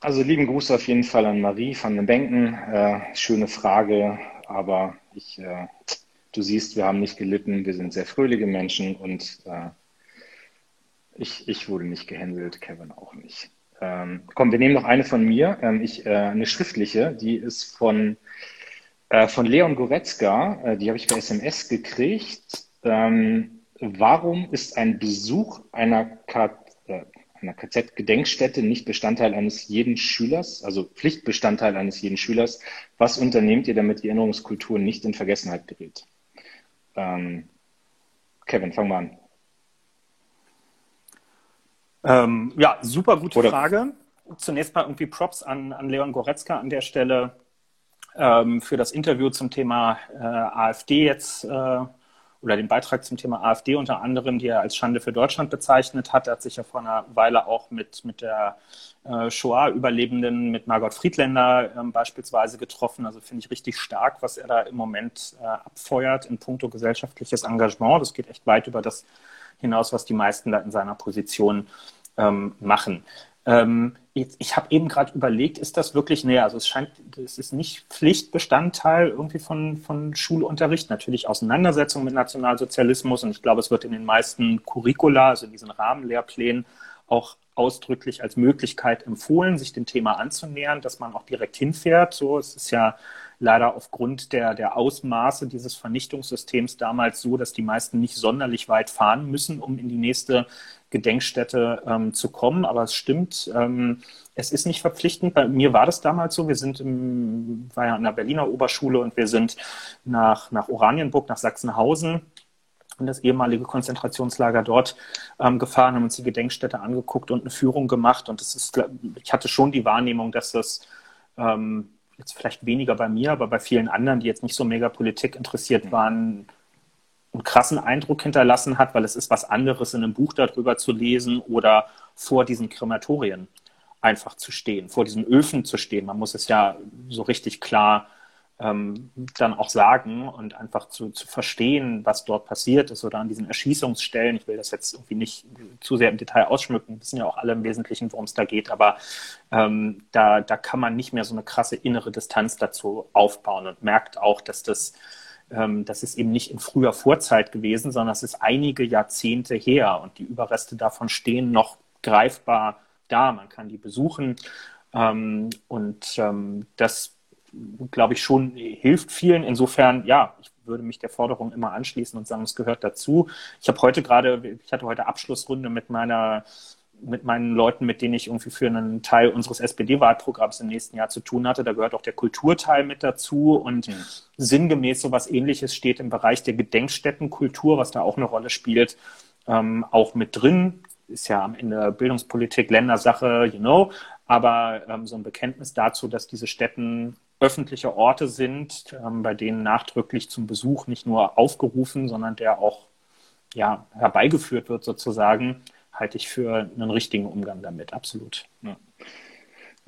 Also lieben Gruß auf jeden Fall an Marie van den Benken. Äh, schöne Frage, aber ich, äh, du siehst, wir haben nicht gelitten, wir sind sehr fröhliche Menschen und äh, ich, ich wurde nicht gehänselt, Kevin auch nicht. Ähm, komm, wir nehmen noch eine von mir, ähm, ich, äh, eine schriftliche, die ist von, äh, von Leon Goretzka, äh, die habe ich per SMS gekriegt. Ähm, warum ist ein Besuch einer Karte einer KZ-Gedenkstätte nicht Bestandteil eines jeden Schülers, also Pflichtbestandteil eines jeden Schülers. Was unternehmt ihr, damit die Erinnerungskultur nicht in Vergessenheit gerät? Ähm, Kevin, fang mal an. Ähm, ja, super gute Oder Frage. Zunächst mal irgendwie Props an, an Leon Goretzka an der Stelle ähm, für das Interview zum Thema äh, AfD jetzt äh, oder den Beitrag zum Thema AfD unter anderem, die er als Schande für Deutschland bezeichnet hat. Er hat sich ja vor einer Weile auch mit, mit der äh, Shoah-Überlebenden, mit Margot Friedländer äh, beispielsweise getroffen. Also finde ich richtig stark, was er da im Moment äh, abfeuert in puncto gesellschaftliches Engagement. Das geht echt weit über das hinaus, was die meisten da in seiner Position ähm, machen. Ähm, ich, ich habe eben gerade überlegt, ist das wirklich näher? Also es scheint, es ist nicht Pflichtbestandteil irgendwie von, von Schulunterricht. Natürlich Auseinandersetzung mit Nationalsozialismus und ich glaube, es wird in den meisten Curricula, also in diesen Rahmenlehrplänen, auch ausdrücklich als Möglichkeit empfohlen, sich dem Thema anzunähern, dass man auch direkt hinfährt. So, es ist ja leider aufgrund der, der Ausmaße dieses Vernichtungssystems damals so, dass die meisten nicht sonderlich weit fahren müssen, um in die nächste Gedenkstätte ähm, zu kommen. Aber es stimmt, ähm, es ist nicht verpflichtend. Bei mir war das damals so. Wir sind im, war ja an der Berliner Oberschule und wir sind nach, nach Oranienburg, nach Sachsenhausen in das ehemalige Konzentrationslager dort ähm, gefahren, haben uns die Gedenkstätte angeguckt und eine Führung gemacht. Und das ist, ich hatte schon die Wahrnehmung, dass das ähm, jetzt vielleicht weniger bei mir, aber bei vielen anderen, die jetzt nicht so mega Politik interessiert waren, einen krassen Eindruck hinterlassen hat, weil es ist was anderes, in einem Buch darüber zu lesen oder vor diesen Krematorien einfach zu stehen, vor diesen Öfen zu stehen. Man muss es ja so richtig klar ähm, dann auch sagen und einfach zu, zu verstehen, was dort passiert ist oder an diesen Erschießungsstellen. Ich will das jetzt irgendwie nicht zu sehr im Detail ausschmücken, wir wissen ja auch alle im Wesentlichen, worum es da geht, aber ähm, da, da kann man nicht mehr so eine krasse innere Distanz dazu aufbauen und merkt auch, dass das ähm, das ist eben nicht in früher Vorzeit gewesen, sondern es ist einige Jahrzehnte her und die Überreste davon stehen noch greifbar da. Man kann die besuchen ähm, und ähm, das, glaube ich, schon hilft vielen. Insofern, ja, ich würde mich der Forderung immer anschließen und sagen, es gehört dazu. Ich habe heute gerade, ich hatte heute Abschlussrunde mit meiner mit meinen Leuten, mit denen ich irgendwie für einen Teil unseres SPD-Wahlprogramms im nächsten Jahr zu tun hatte. Da gehört auch der Kulturteil mit dazu und mhm. sinngemäß sowas ähnliches steht im Bereich der Gedenkstättenkultur, was da auch eine Rolle spielt, ähm, auch mit drin. Ist ja am Ende Bildungspolitik, Ländersache, you know, aber ähm, so ein Bekenntnis dazu, dass diese Städten öffentliche Orte sind, ähm, bei denen nachdrücklich zum Besuch nicht nur aufgerufen, sondern der auch ja, herbeigeführt wird sozusagen, halte ich für einen richtigen Umgang damit, absolut. Ja.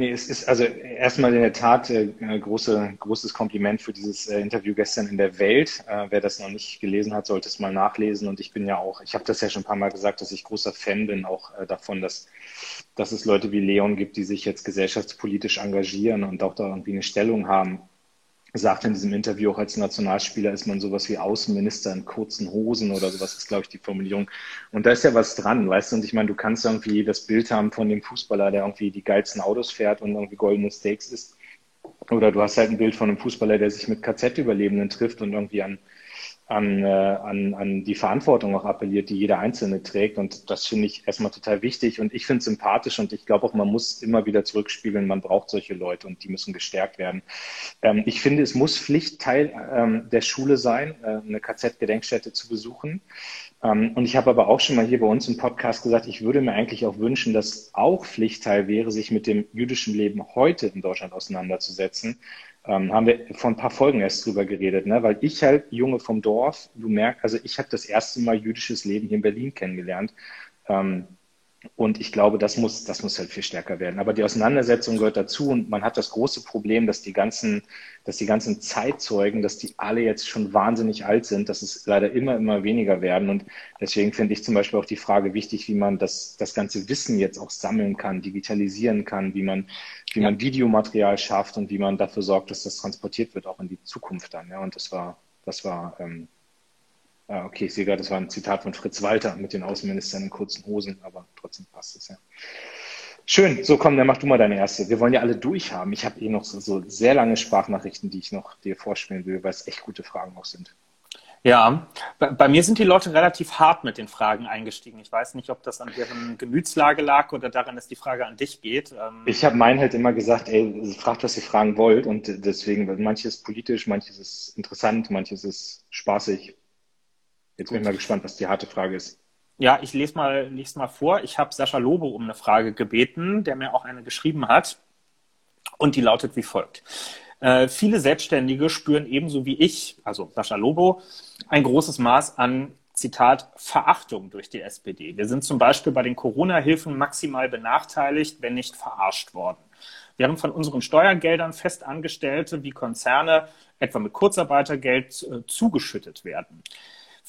Nee, es ist also erstmal in der Tat äh, große, großes Kompliment für dieses äh, Interview gestern in der Welt. Äh, wer das noch nicht gelesen hat, sollte es mal nachlesen. Und ich bin ja auch, ich habe das ja schon ein paar Mal gesagt, dass ich großer Fan bin auch äh, davon, dass, dass es Leute wie Leon gibt, die sich jetzt gesellschaftspolitisch engagieren und auch da irgendwie eine Stellung haben sagt in diesem Interview auch als Nationalspieler ist man sowas wie Außenminister in kurzen Hosen oder sowas ist, glaube ich, die Formulierung. Und da ist ja was dran, weißt du? Und ich meine, du kannst irgendwie das Bild haben von dem Fußballer, der irgendwie die geilsten Autos fährt und irgendwie goldene Steaks isst. Oder du hast halt ein Bild von einem Fußballer, der sich mit KZ-Überlebenden trifft und irgendwie an an, äh, an, an die Verantwortung auch appelliert, die jeder Einzelne trägt. Und das finde ich erstmal total wichtig. Und ich finde es sympathisch und ich glaube auch, man muss immer wieder zurückspiegeln, man braucht solche Leute und die müssen gestärkt werden. Ähm, ich finde, es muss Pflichtteil ähm, der Schule sein, äh, eine KZ-Gedenkstätte zu besuchen. Ähm, und ich habe aber auch schon mal hier bei uns im Podcast gesagt, ich würde mir eigentlich auch wünschen, dass auch Pflichtteil wäre, sich mit dem jüdischen Leben heute in Deutschland auseinanderzusetzen ähm, haben wir vor ein paar Folgen erst drüber geredet, ne? weil ich halt Junge vom Dorf, du merkst, also ich habe das erste Mal jüdisches Leben hier in Berlin kennengelernt. Ähm, und ich glaube, das muss, das muss halt viel stärker werden. Aber die Auseinandersetzung gehört dazu und man hat das große Problem, dass die ganzen, dass die ganzen Zeitzeugen, dass die alle jetzt schon wahnsinnig alt sind, dass es leider immer, immer weniger werden. Und deswegen finde ich zum Beispiel auch die Frage wichtig, wie man das, das ganze Wissen jetzt auch sammeln kann, digitalisieren kann, wie man, wie man Videomaterial schafft und wie man dafür sorgt, dass das transportiert wird, auch in die Zukunft dann. Ja, und das war, das war, ähm, Ah, okay, ich sehe gerade, das war ein Zitat von Fritz Walter mit den Außenministern in kurzen Hosen, aber trotzdem passt es ja. Schön, so komm, dann mach du mal deine erste. Wir wollen ja alle durchhaben. Ich habe eh noch so, so, sehr lange Sprachnachrichten, die ich noch dir vorspielen will, weil es echt gute Fragen auch sind. Ja, bei, bei, mir sind die Leute relativ hart mit den Fragen eingestiegen. Ich weiß nicht, ob das an deren Gemütslage lag oder daran, dass die Frage an dich geht. Ähm ich habe meinen halt immer gesagt, ey, fragt, was ihr fragen wollt. Und deswegen, manches ist politisch, manches ist interessant, manches ist spaßig. Jetzt bin ich mal gespannt, was die harte Frage ist. Ja, ich lese mal, lese mal vor. Ich habe Sascha Lobo um eine Frage gebeten, der mir auch eine geschrieben hat. Und die lautet wie folgt. Äh, viele Selbstständige spüren ebenso wie ich, also Sascha Lobo, ein großes Maß an, Zitat, Verachtung durch die SPD. Wir sind zum Beispiel bei den Corona-Hilfen maximal benachteiligt, wenn nicht verarscht worden. Während von unseren Steuergeldern Festangestellte wie Konzerne etwa mit Kurzarbeitergeld äh, zugeschüttet werden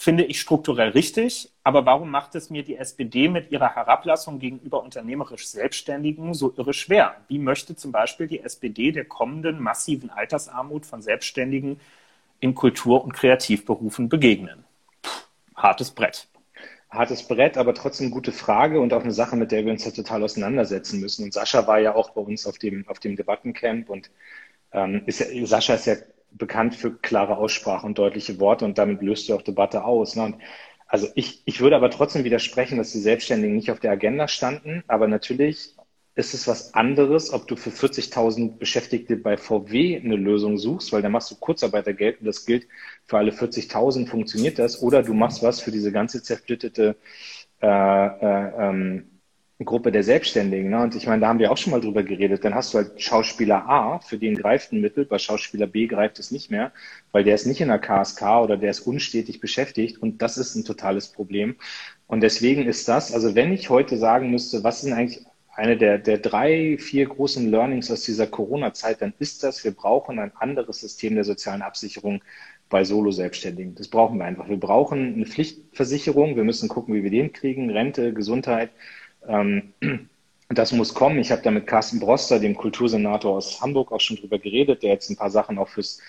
finde ich strukturell richtig. Aber warum macht es mir die SPD mit ihrer Herablassung gegenüber unternehmerisch Selbstständigen so irre schwer? Wie möchte zum Beispiel die SPD der kommenden massiven Altersarmut von Selbstständigen in Kultur- und Kreativberufen begegnen? Puh, hartes Brett. Hartes Brett, aber trotzdem gute Frage und auch eine Sache, mit der wir uns ja total auseinandersetzen müssen. Und Sascha war ja auch bei uns auf dem, auf dem Debattencamp und ähm, ist ja, Sascha ist ja bekannt für klare Aussprache und deutliche Worte und damit löst du auch Debatte aus. Ne? Also ich, ich würde aber trotzdem widersprechen, dass die Selbstständigen nicht auf der Agenda standen. Aber natürlich ist es was anderes, ob du für 40.000 Beschäftigte bei VW eine Lösung suchst, weil dann machst du Kurzarbeitergeld und das gilt für alle 40.000, funktioniert das. Oder du machst was für diese ganze zersplittete äh, äh, ähm, Gruppe der Selbstständigen. Ne? Und ich meine, da haben wir auch schon mal drüber geredet. Dann hast du halt Schauspieler A, für den greift ein Mittel, bei Schauspieler B greift es nicht mehr, weil der ist nicht in der KSK oder der ist unstetig beschäftigt. Und das ist ein totales Problem. Und deswegen ist das, also wenn ich heute sagen müsste, was sind eigentlich eine der, der drei, vier großen Learnings aus dieser Corona-Zeit, dann ist das, wir brauchen ein anderes System der sozialen Absicherung bei Solo-Selbstständigen. Das brauchen wir einfach. Wir brauchen eine Pflichtversicherung. Wir müssen gucken, wie wir den kriegen. Rente, Gesundheit. Ähm, das muss kommen. Ich habe da mit Carsten Broster, dem Kultursenator aus Hamburg, auch schon drüber geredet, der jetzt ein paar Sachen auch fürs,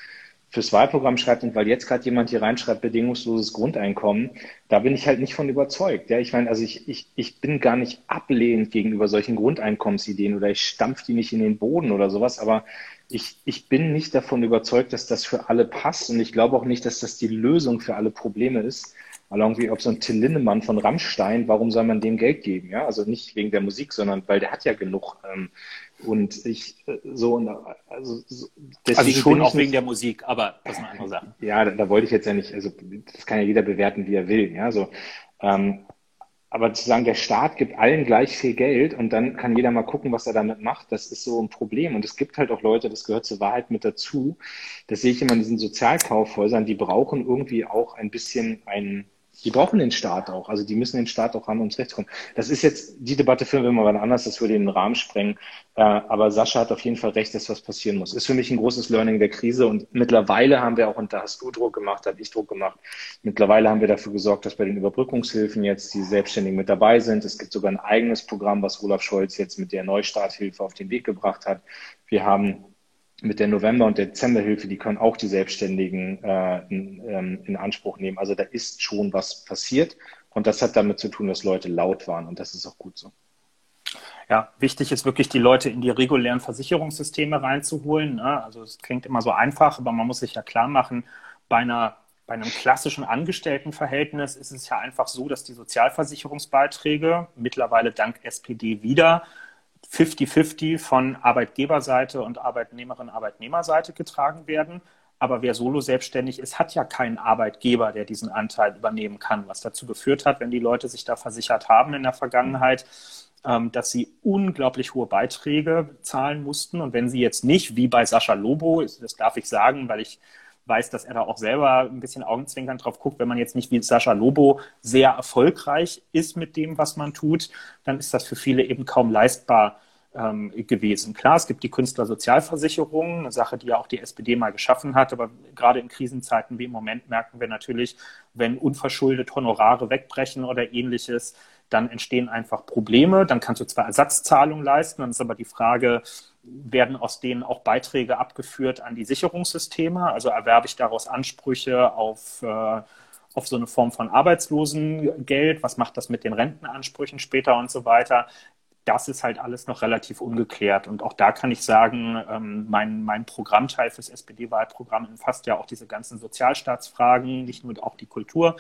fürs Wahlprogramm schreibt. Und weil jetzt gerade jemand hier reinschreibt, bedingungsloses Grundeinkommen, da bin ich halt nicht von überzeugt. Ja, ich meine, also ich, ich, ich bin gar nicht ablehnend gegenüber solchen Grundeinkommensideen oder ich stampf die nicht in den Boden oder sowas, aber ich, ich bin nicht davon überzeugt, dass das für alle passt und ich glaube auch nicht, dass das die Lösung für alle Probleme ist. Irgendwie, ob so ein Till Lindemann von Rammstein, warum soll man dem Geld geben? Ja, also nicht wegen der Musik, sondern weil der hat ja genug. Ähm, und ich äh, so und also so, also schon auch wegen der Musik, aber das ist eine andere Sache. Ja, da, da, wollte ich jetzt ja nicht, also das kann ja jeder bewerten, wie er will. Ja, so. Ähm, aber zu sagen, der Staat gibt allen gleich viel Geld und dann kann jeder mal gucken, was er damit macht, das ist so ein Problem. Und es gibt halt auch Leute, das gehört zur Wahrheit mit dazu. Das sehe ich immer in diesen Sozialkaufhäusern, die brauchen irgendwie auch ein bisschen ein, die brauchen den Staat auch. Also die müssen den Staat auch ran ums Recht kommen. Das ist jetzt, die Debatte führen wir mal wann anders, das würde den Rahmen sprengen. Äh, aber Sascha hat auf jeden Fall recht, dass was passieren muss. Ist für mich ein großes Learning der Krise und mittlerweile haben wir auch, und da hast du Druck gemacht, da habe ich Druck gemacht, mittlerweile haben wir dafür gesorgt, dass bei den Überbrückungshilfen jetzt die Selbstständigen mit dabei sind. Es gibt sogar ein eigenes Programm, was Olaf Scholz jetzt mit der Neustarthilfe auf den Weg gebracht hat. Wir haben mit der November- und Dezemberhilfe, die können auch die Selbstständigen äh, in, ähm, in Anspruch nehmen. Also da ist schon was passiert und das hat damit zu tun, dass Leute laut waren und das ist auch gut so. Ja, wichtig ist wirklich, die Leute in die regulären Versicherungssysteme reinzuholen. Ne? Also es klingt immer so einfach, aber man muss sich ja klar machen, bei einer bei einem klassischen Angestelltenverhältnis ist es ja einfach so, dass die Sozialversicherungsbeiträge mittlerweile dank SPD wieder 50-50 von Arbeitgeberseite und Arbeitnehmerin-Arbeitnehmerseite getragen werden. Aber wer solo selbstständig ist, hat ja keinen Arbeitgeber, der diesen Anteil übernehmen kann, was dazu geführt hat, wenn die Leute sich da versichert haben in der Vergangenheit, ähm, dass sie unglaublich hohe Beiträge zahlen mussten. Und wenn sie jetzt nicht, wie bei Sascha Lobo, das darf ich sagen, weil ich weiß, dass er da auch selber ein bisschen Augenzwinkern drauf guckt. Wenn man jetzt nicht wie Sascha Lobo sehr erfolgreich ist mit dem, was man tut, dann ist das für viele eben kaum leistbar ähm, gewesen. Klar, es gibt die Künstlersozialversicherung, eine Sache, die ja auch die SPD mal geschaffen hat, aber gerade in Krisenzeiten wie im Moment merken wir natürlich, wenn unverschuldet Honorare wegbrechen oder ähnliches, dann entstehen einfach Probleme. Dann kannst du zwar Ersatzzahlungen leisten, dann ist aber die Frage, werden aus denen auch Beiträge abgeführt an die Sicherungssysteme? Also erwerbe ich daraus Ansprüche auf, äh, auf so eine Form von Arbeitslosengeld? Was macht das mit den Rentenansprüchen später und so weiter? Das ist halt alles noch relativ ungeklärt. Und auch da kann ich sagen, ähm, mein, mein Programmteil fürs SPD-Wahlprogramm umfasst ja auch diese ganzen Sozialstaatsfragen, nicht nur auch die Kultur.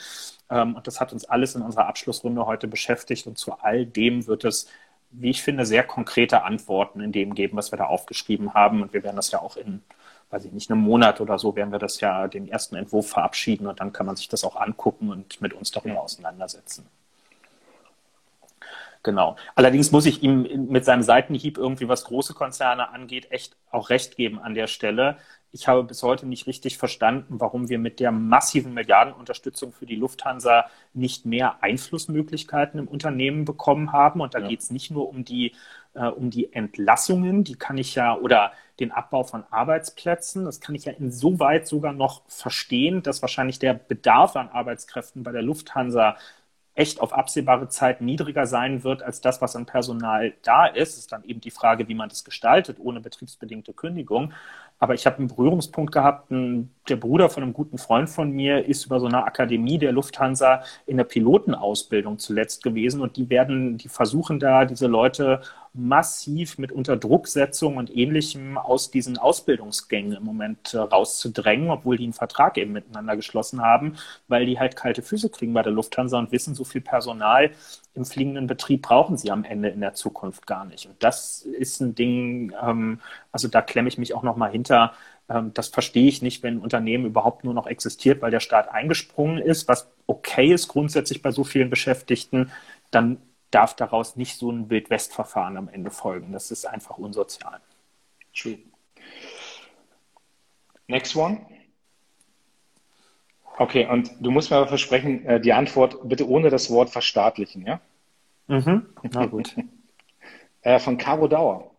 Ähm, und das hat uns alles in unserer Abschlussrunde heute beschäftigt. Und zu all dem wird es wie ich finde, sehr konkrete Antworten in dem geben, was wir da aufgeschrieben haben. Und wir werden das ja auch in, weiß ich nicht, einem Monat oder so, werden wir das ja den ersten Entwurf verabschieden und dann kann man sich das auch angucken und mit uns darüber auseinandersetzen. Genau. Allerdings muss ich ihm mit seinem Seitenhieb irgendwie, was große Konzerne angeht, echt auch recht geben an der Stelle ich habe bis heute nicht richtig verstanden, warum wir mit der massiven Milliardenunterstützung für die Lufthansa nicht mehr Einflussmöglichkeiten im Unternehmen bekommen haben. Und da ja. geht es nicht nur um die, äh, um die Entlassungen, die kann ich ja, oder den Abbau von Arbeitsplätzen. Das kann ich ja insoweit sogar noch verstehen, dass wahrscheinlich der Bedarf an Arbeitskräften bei der Lufthansa echt auf absehbare Zeit niedriger sein wird als das, was an Personal da ist. Ist dann eben die Frage, wie man das gestaltet, ohne betriebsbedingte Kündigung. Aber ich habe einen Berührungspunkt gehabt. Der Bruder von einem guten Freund von mir ist über so eine Akademie der Lufthansa in der Pilotenausbildung zuletzt gewesen. Und die werden, die versuchen da, diese Leute massiv mit Unterdrucksetzung und ähnlichem aus diesen Ausbildungsgängen im Moment äh, rauszudrängen, obwohl die einen Vertrag eben miteinander geschlossen haben, weil die halt kalte Füße kriegen bei der Lufthansa und wissen, so viel Personal im fliegenden Betrieb brauchen sie am Ende in der Zukunft gar nicht. Und das ist ein Ding, ähm, also da klemme ich mich auch noch mal hinter. Ähm, das verstehe ich nicht, wenn ein Unternehmen überhaupt nur noch existiert, weil der Staat eingesprungen ist, was okay ist grundsätzlich bei so vielen Beschäftigten, dann darf daraus nicht so ein Wildwest-Verfahren am Ende folgen. Das ist einfach unsozial. True. Next one. Okay, und du musst mir aber versprechen, äh, die Antwort bitte ohne das Wort verstaatlichen, ja? Mhm. Na gut. Äh, von Caro Dauer.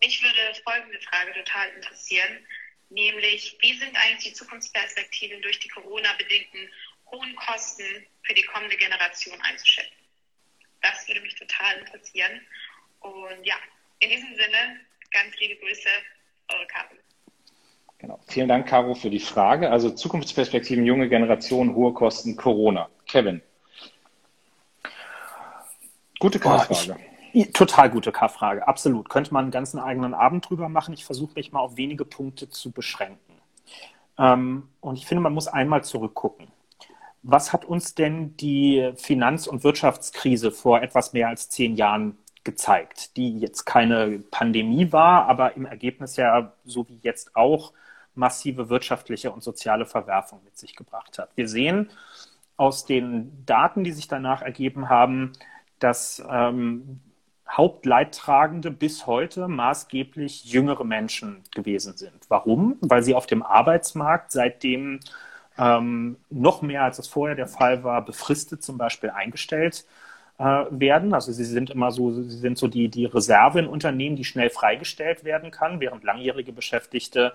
Mich würde folgende Frage total interessieren, nämlich wie sind eigentlich die Zukunftsperspektiven durch die Corona-bedingten hohen Kosten für die kommende Generation einzuschätzen. Das würde mich total interessieren. Und ja, in diesem Sinne, ganz liebe Grüße, eure Karin. Genau. Vielen Dank, Caro, für die Frage. Also Zukunftsperspektiven, junge Generation, hohe Kosten, Corona. Kevin. Gute K-Frage. Total gute K-Frage, absolut. Könnte man einen ganzen eigenen Abend drüber machen. Ich versuche mich mal auf wenige Punkte zu beschränken. Ähm, und ich finde, man muss einmal zurückgucken. Was hat uns denn die Finanz- und Wirtschaftskrise vor etwas mehr als zehn Jahren gezeigt, die jetzt keine Pandemie war, aber im Ergebnis ja, so wie jetzt auch, massive wirtschaftliche und soziale Verwerfung mit sich gebracht hat. Wir sehen aus den Daten, die sich danach ergeben haben, dass ähm, Hauptleidtragende bis heute maßgeblich jüngere Menschen gewesen sind. Warum? Weil sie auf dem Arbeitsmarkt seitdem ähm, noch mehr als es vorher der Fall war, befristet zum Beispiel eingestellt äh, werden. Also sie sind immer so, sie sind so die, die Reserve in Unternehmen, die schnell freigestellt werden kann, während langjährige Beschäftigte,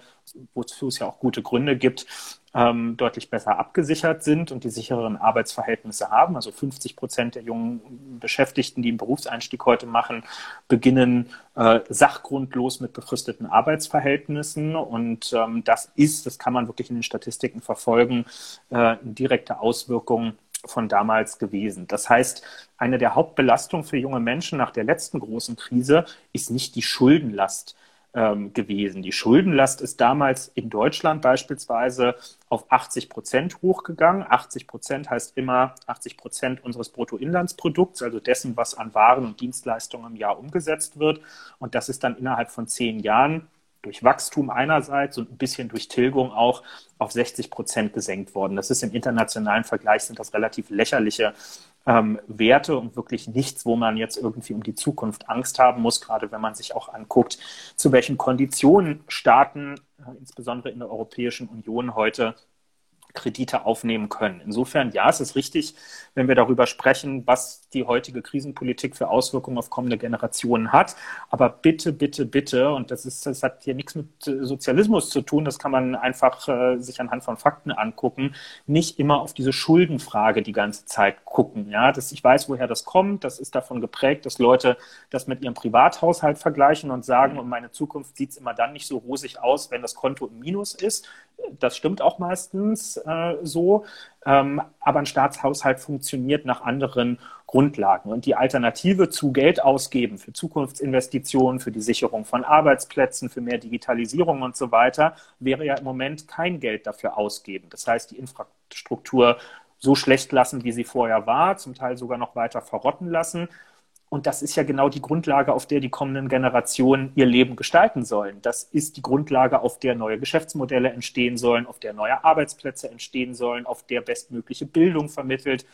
wozu es ja auch gute Gründe gibt, ähm, deutlich besser abgesichert sind und die sicheren Arbeitsverhältnisse haben. Also 50 Prozent der jungen Beschäftigten, die einen Berufseinstieg heute machen, beginnen äh, sachgrundlos mit befristeten Arbeitsverhältnissen. Und ähm, das ist, das kann man wirklich in den Statistiken verfolgen, äh, eine direkte Auswirkung von damals gewesen. Das heißt, eine der Hauptbelastungen für junge Menschen nach der letzten großen Krise ist nicht die Schuldenlast ähm, gewesen. Die Schuldenlast ist damals in Deutschland beispielsweise auf 80 Prozent hochgegangen. 80 Prozent heißt immer 80 Prozent unseres Bruttoinlandsprodukts, also dessen, was an Waren und Dienstleistungen im Jahr umgesetzt wird. Und das ist dann innerhalb von zehn Jahren durch Wachstum einerseits und ein bisschen durch Tilgung auch auf 60 Prozent gesenkt worden. Das ist im internationalen Vergleich sind das relativ lächerliche ähm, Werte und wirklich nichts, wo man jetzt irgendwie um die Zukunft Angst haben muss, gerade wenn man sich auch anguckt, zu welchen Konditionen Staaten, äh, insbesondere in der Europäischen Union heute Kredite aufnehmen können. Insofern, ja, es ist richtig, wenn wir darüber sprechen, was die heutige Krisenpolitik für Auswirkungen auf kommende Generationen hat. Aber bitte, bitte, bitte, und das ist, das hat hier nichts mit äh, Sozialismus zu tun, das kann man einfach äh, sich anhand von Fakten angucken, nicht immer auf diese Schuldenfrage die ganze Zeit gucken. Ja, das, ich weiß, woher das kommt. Das ist davon geprägt, dass Leute das mit ihrem Privathaushalt vergleichen und sagen, und meine Zukunft sieht es immer dann nicht so rosig aus, wenn das Konto im Minus ist. Das stimmt auch meistens äh, so. Ähm, aber ein Staatshaushalt funktioniert nach anderen Grundlagen. Und die Alternative zu Geld ausgeben für Zukunftsinvestitionen, für die Sicherung von Arbeitsplätzen, für mehr Digitalisierung und so weiter, wäre ja im Moment kein Geld dafür ausgeben. Das heißt, die Infrastruktur so schlecht lassen, wie sie vorher war, zum Teil sogar noch weiter verrotten lassen und das ist ja genau die Grundlage, auf der die kommenden Generationen ihr Leben gestalten sollen. Das ist die Grundlage, auf der neue Geschäftsmodelle entstehen sollen, auf der neue Arbeitsplätze entstehen sollen, auf der bestmögliche Bildung vermittelt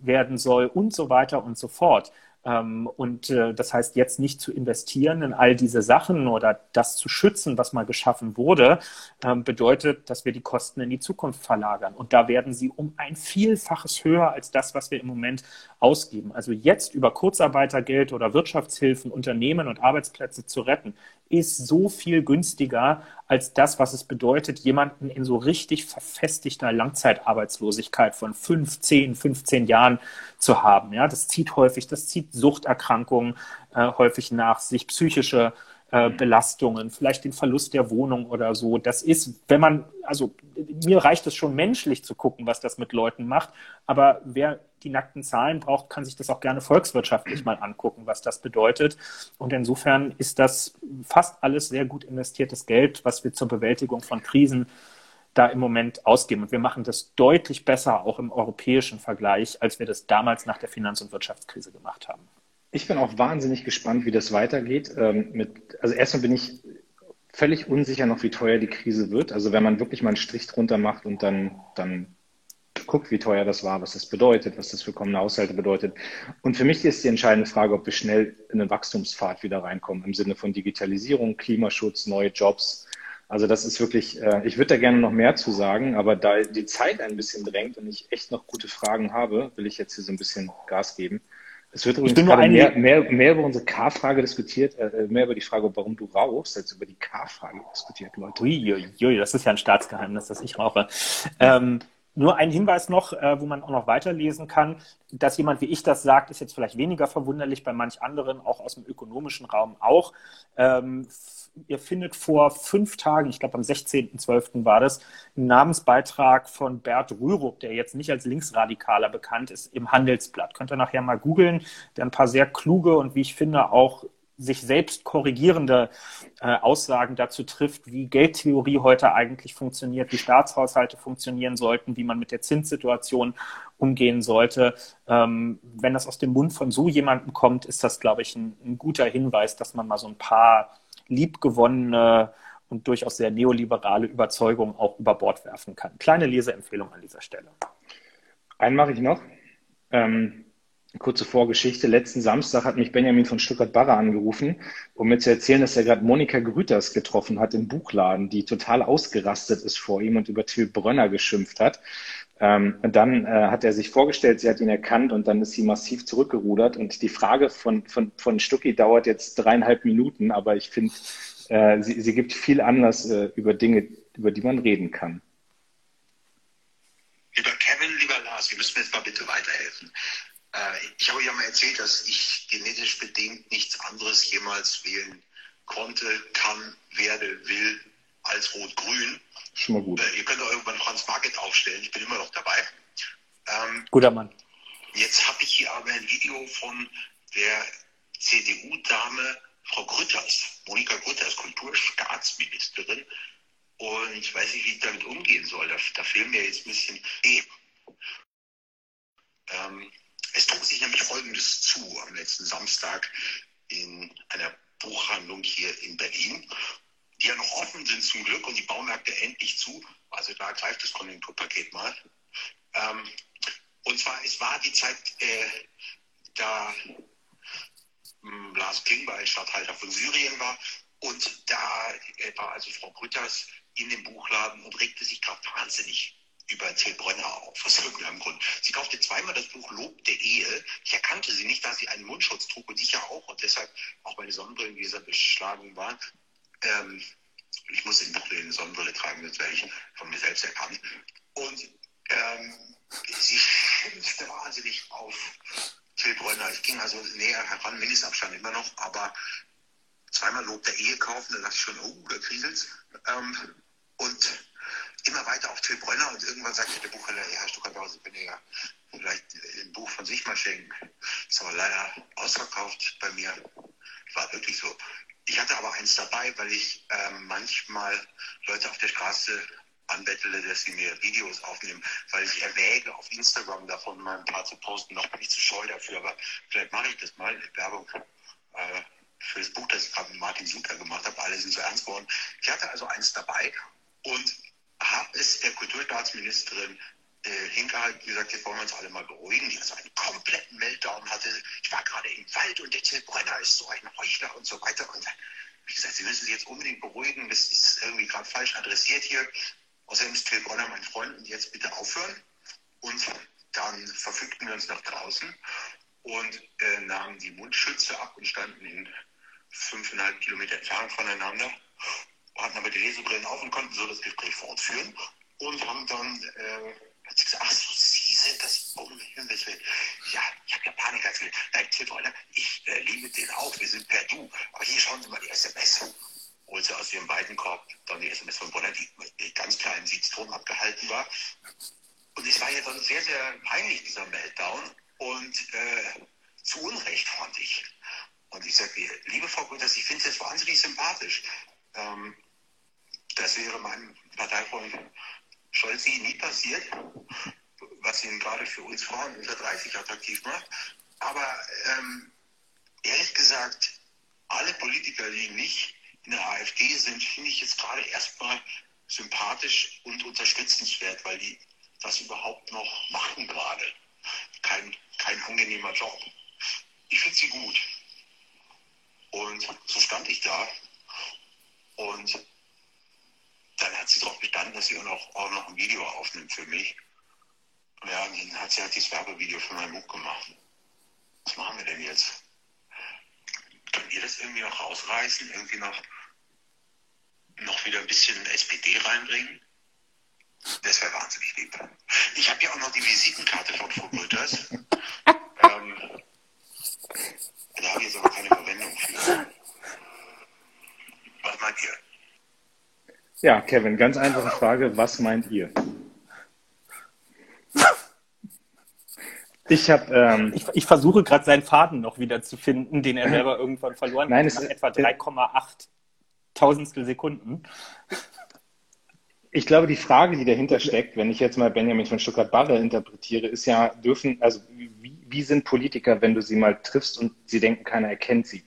werden soll und so weiter und so fort. Ähm, und äh, das heißt, jetzt nicht zu investieren in all diese Sachen oder das zu schützen, was mal geschaffen wurde, ähm, bedeutet, dass wir die Kosten in die Zukunft verlagern. Und da werden sie um ein Vielfaches höher als das, was wir im Moment ausgeben. Also jetzt über Kurzarbeitergeld oder Wirtschaftshilfen Unternehmen und Arbeitsplätze zu retten, ist so viel günstiger als das, was es bedeutet, jemanden in so richtig verfestigter Langzeitarbeitslosigkeit von 15, 15 Jahren zu haben. Ja, das zieht häufig, das zieht Suchterkrankungen äh, häufig nach sich, psychische äh, Belastungen, vielleicht den Verlust der Wohnung oder so. Das ist, wenn man, also mir reicht es schon menschlich zu gucken, was das mit Leuten macht, aber wer die nackten Zahlen braucht, kann sich das auch gerne volkswirtschaftlich mal angucken, was das bedeutet. Und insofern ist das fast alles sehr gut investiertes Geld, was wir zur Bewältigung von Krisen da im Moment ausgeben. Und wir machen das deutlich besser, auch im europäischen Vergleich, als wir das damals nach der Finanz- und Wirtschaftskrise gemacht haben. Ich bin auch wahnsinnig gespannt, wie das weitergeht. Ähm, mit, also erstmal bin ich völlig unsicher noch, wie teuer die Krise wird. Also wenn man wirklich mal einen Strich drunter macht und dann, dann guckt, wie teuer das war, was das bedeutet, was das für kommende Haushalte bedeutet. Und für mich ist die entscheidende Frage, ob wir schnell in einen Wachstumspfad wieder reinkommen im Sinne von Digitalisierung, Klimaschutz, neue Jobs. Also das ist wirklich, äh, ich würde da gerne noch mehr zu sagen, aber da die Zeit ein bisschen drängt und ich echt noch gute Fragen habe, will ich jetzt hier so ein bisschen Gas geben. Es wird übrigens gerade mehr, mehr, mehr über unsere K-Frage diskutiert, äh, mehr über die Frage, warum du rauchst, als über die K-Frage diskutiert, Leute. Uiuiui, das ist ja ein Staatsgeheimnis, dass ich rauche. Ähm, nur ein Hinweis noch, äh, wo man auch noch weiterlesen kann, dass jemand wie ich das sagt, ist jetzt vielleicht weniger verwunderlich, bei manch anderen, auch aus dem ökonomischen Raum auch. Ähm, ihr findet vor fünf Tagen, ich glaube am 16.12. war das, einen Namensbeitrag von Bert Rürup, der jetzt nicht als Linksradikaler bekannt ist, im Handelsblatt. Könnt ihr nachher mal googeln, der ein paar sehr kluge und wie ich finde auch sich selbst korrigierende äh, Aussagen dazu trifft, wie Geldtheorie heute eigentlich funktioniert, wie Staatshaushalte funktionieren sollten, wie man mit der Zinssituation umgehen sollte. Ähm, wenn das aus dem Mund von so jemandem kommt, ist das, glaube ich, ein, ein guter Hinweis, dass man mal so ein paar liebgewonnene und durchaus sehr neoliberale Überzeugungen auch über Bord werfen kann. Kleine Leseempfehlung an dieser Stelle. Einen mache ich noch. Ähm, kurze Vorgeschichte. Letzten Samstag hat mich Benjamin von Stuttgart-Barre angerufen, um mir zu erzählen, dass er gerade Monika Grüters getroffen hat im Buchladen, die total ausgerastet ist vor ihm und über Till Brönner geschimpft hat. Ähm, und dann äh, hat er sich vorgestellt, sie hat ihn erkannt und dann ist sie massiv zurückgerudert. Und die Frage von, von, von Stucki dauert jetzt dreieinhalb Minuten, aber ich finde, äh, sie, sie gibt viel Anlass äh, über Dinge, über die man reden kann. Lieber Kevin, lieber Lars, müsst mir jetzt mal bitte weiterhelfen. Äh, ich habe ja mal erzählt, dass ich genetisch bedingt nichts anderes jemals wählen konnte, kann, werde, will als Rot-Grün. Schon mal gut. Äh, ihr könnt auch irgendwann Franz Market aufstellen, ich bin immer noch dabei. Ähm, Guter Mann. Jetzt habe ich hier aber ein Video von der CDU-Dame Frau Grütters, Monika Grütters, Kulturstaatsministerin. Und ich weiß nicht, wie ich damit umgehen soll. Da, da fehlen mir jetzt ein bisschen E. Ähm, es trug sich nämlich Folgendes zu am letzten Samstag in einer Buchhandlung hier in Berlin, die ja noch offen sind zum Glück und die Baumärkte endlich zu. Also da greift das Konjunkturpaket mal. Ähm, und zwar, es war die Zeit, äh, da äh, Lars Klingbeil Stadthalter von Syrien war. Und da äh, war also Frau Grütters in dem Buchladen und regte sich gerade wahnsinnig über Till Brönner auf, aus irgendeinem Grund. Sie kaufte zweimal das Buch Lob der Ehe. Ich erkannte sie nicht, da sie einen Mundschutz trug und ich ja auch und deshalb auch meine Sonnenbrillengläser beschlagen waren. Ähm, ich muss in eine Sonnenbrille tragen, sonst werde ich von mir selbst erkannt. Und ähm, sie schimpfte wahnsinnig auf Till Brönner. Ich ging also näher heran, Mindestabstand immer noch, aber zweimal Lob der Ehe kaufen, da dachte ich schon, oh, da kriselt's. Ähm, und immer weiter auf Till Brönner und irgendwann sagte der Buchhändler, ja, Herr Stuckerberg, Sie können ja vielleicht ein Buch von sich mal schenken. Ist aber leider ausverkauft bei mir. War wirklich so. Ich hatte aber eins dabei, weil ich äh, manchmal Leute auf der Straße anbettele, dass sie mir Videos aufnehmen, weil ich erwäge, auf Instagram davon mal ein paar zu posten. Noch bin ich zu scheu dafür, aber vielleicht mache ich das mal. Werbung äh, für das Buch, das ich gerade mit Martin Suter gemacht habe. Alle sind so ernst geworden. Ich hatte also eins dabei und habe es der Kulturstaatsministerin äh, hingehalten, gesagt, jetzt wollen wir uns alle mal beruhigen, die also einen kompletten Meltdown hatte. Ich war gerade im Wald und der Till Brenner ist so ein Heuchler und so weiter. Und wie gesagt, Sie müssen sich jetzt unbedingt beruhigen, das ist irgendwie gerade falsch adressiert hier. Außerdem ist Till Brenner mein Freund und jetzt bitte aufhören. Und dann verfügten wir uns nach draußen und äh, nahmen die Mundschütze ab und standen in fünfeinhalb Kilometer Entfernung voneinander hatten aber die Lesebrillen auf und konnten so das Gespräch fortführen und haben dann äh, hat sie gesagt, ach so, Sie sind das, um Himmels Willen. Ja, ich habe ja Panik erzählt. Nein, Tiltweiler, ich äh, liebe den auch, wir sind per Du. Aber hier schauen Sie mal die SMS. Holt sie aus ihrem beiden Korb dann die SMS von Bonner, die, die ganz kleinen Sitzton abgehalten war. Und es war ja dann sehr, sehr peinlich, dieser Meltdown. Und äh, zu Unrecht fand ich. Und ich sagte, liebe Frau Gutters, ich finde es wahnsinnig sympathisch. Ähm, das wäre meinem Parteifreund Scholz nie passiert, was ihn gerade für uns Frauen unter 30 attraktiv macht. Aber ähm, ehrlich gesagt, alle Politiker, die nicht in der AfD sind, finde ich jetzt gerade erstmal sympathisch und unterstützenswert, weil die das überhaupt noch machen gerade. Kein, kein angenehmer Job. Ich finde sie gut. Und so stand ich da. Und dann hat sie darauf bestanden, dass sie auch noch, auch noch ein Video aufnimmt für mich. Ja, und dann hat sie halt dieses Werbevideo für mein Buch gemacht. Was machen wir denn jetzt? Könnt ihr das irgendwie noch rausreißen? Irgendwie noch, noch wieder ein bisschen SPD reinbringen? Das wäre wahnsinnig lieb. Ich habe ja auch noch die Visitenkarte von Frau Grütters. ähm, da habe ich jetzt aber keine Verwendung für. Was meint ihr? Ja, Kevin, ganz einfache Frage. Was meint ihr? Ich, hab, ähm, ich, ich versuche gerade seinen Faden noch wieder zu finden, den er selber irgendwann verloren Nein, hat, nach etwa 3,8 Tausendstel Sekunden. Ich glaube, die Frage, die dahinter steckt, wenn ich jetzt mal Benjamin von Stuttgart-Barre interpretiere, ist ja, dürfen, also wie, wie sind Politiker, wenn du sie mal triffst und sie denken, keiner erkennt sie?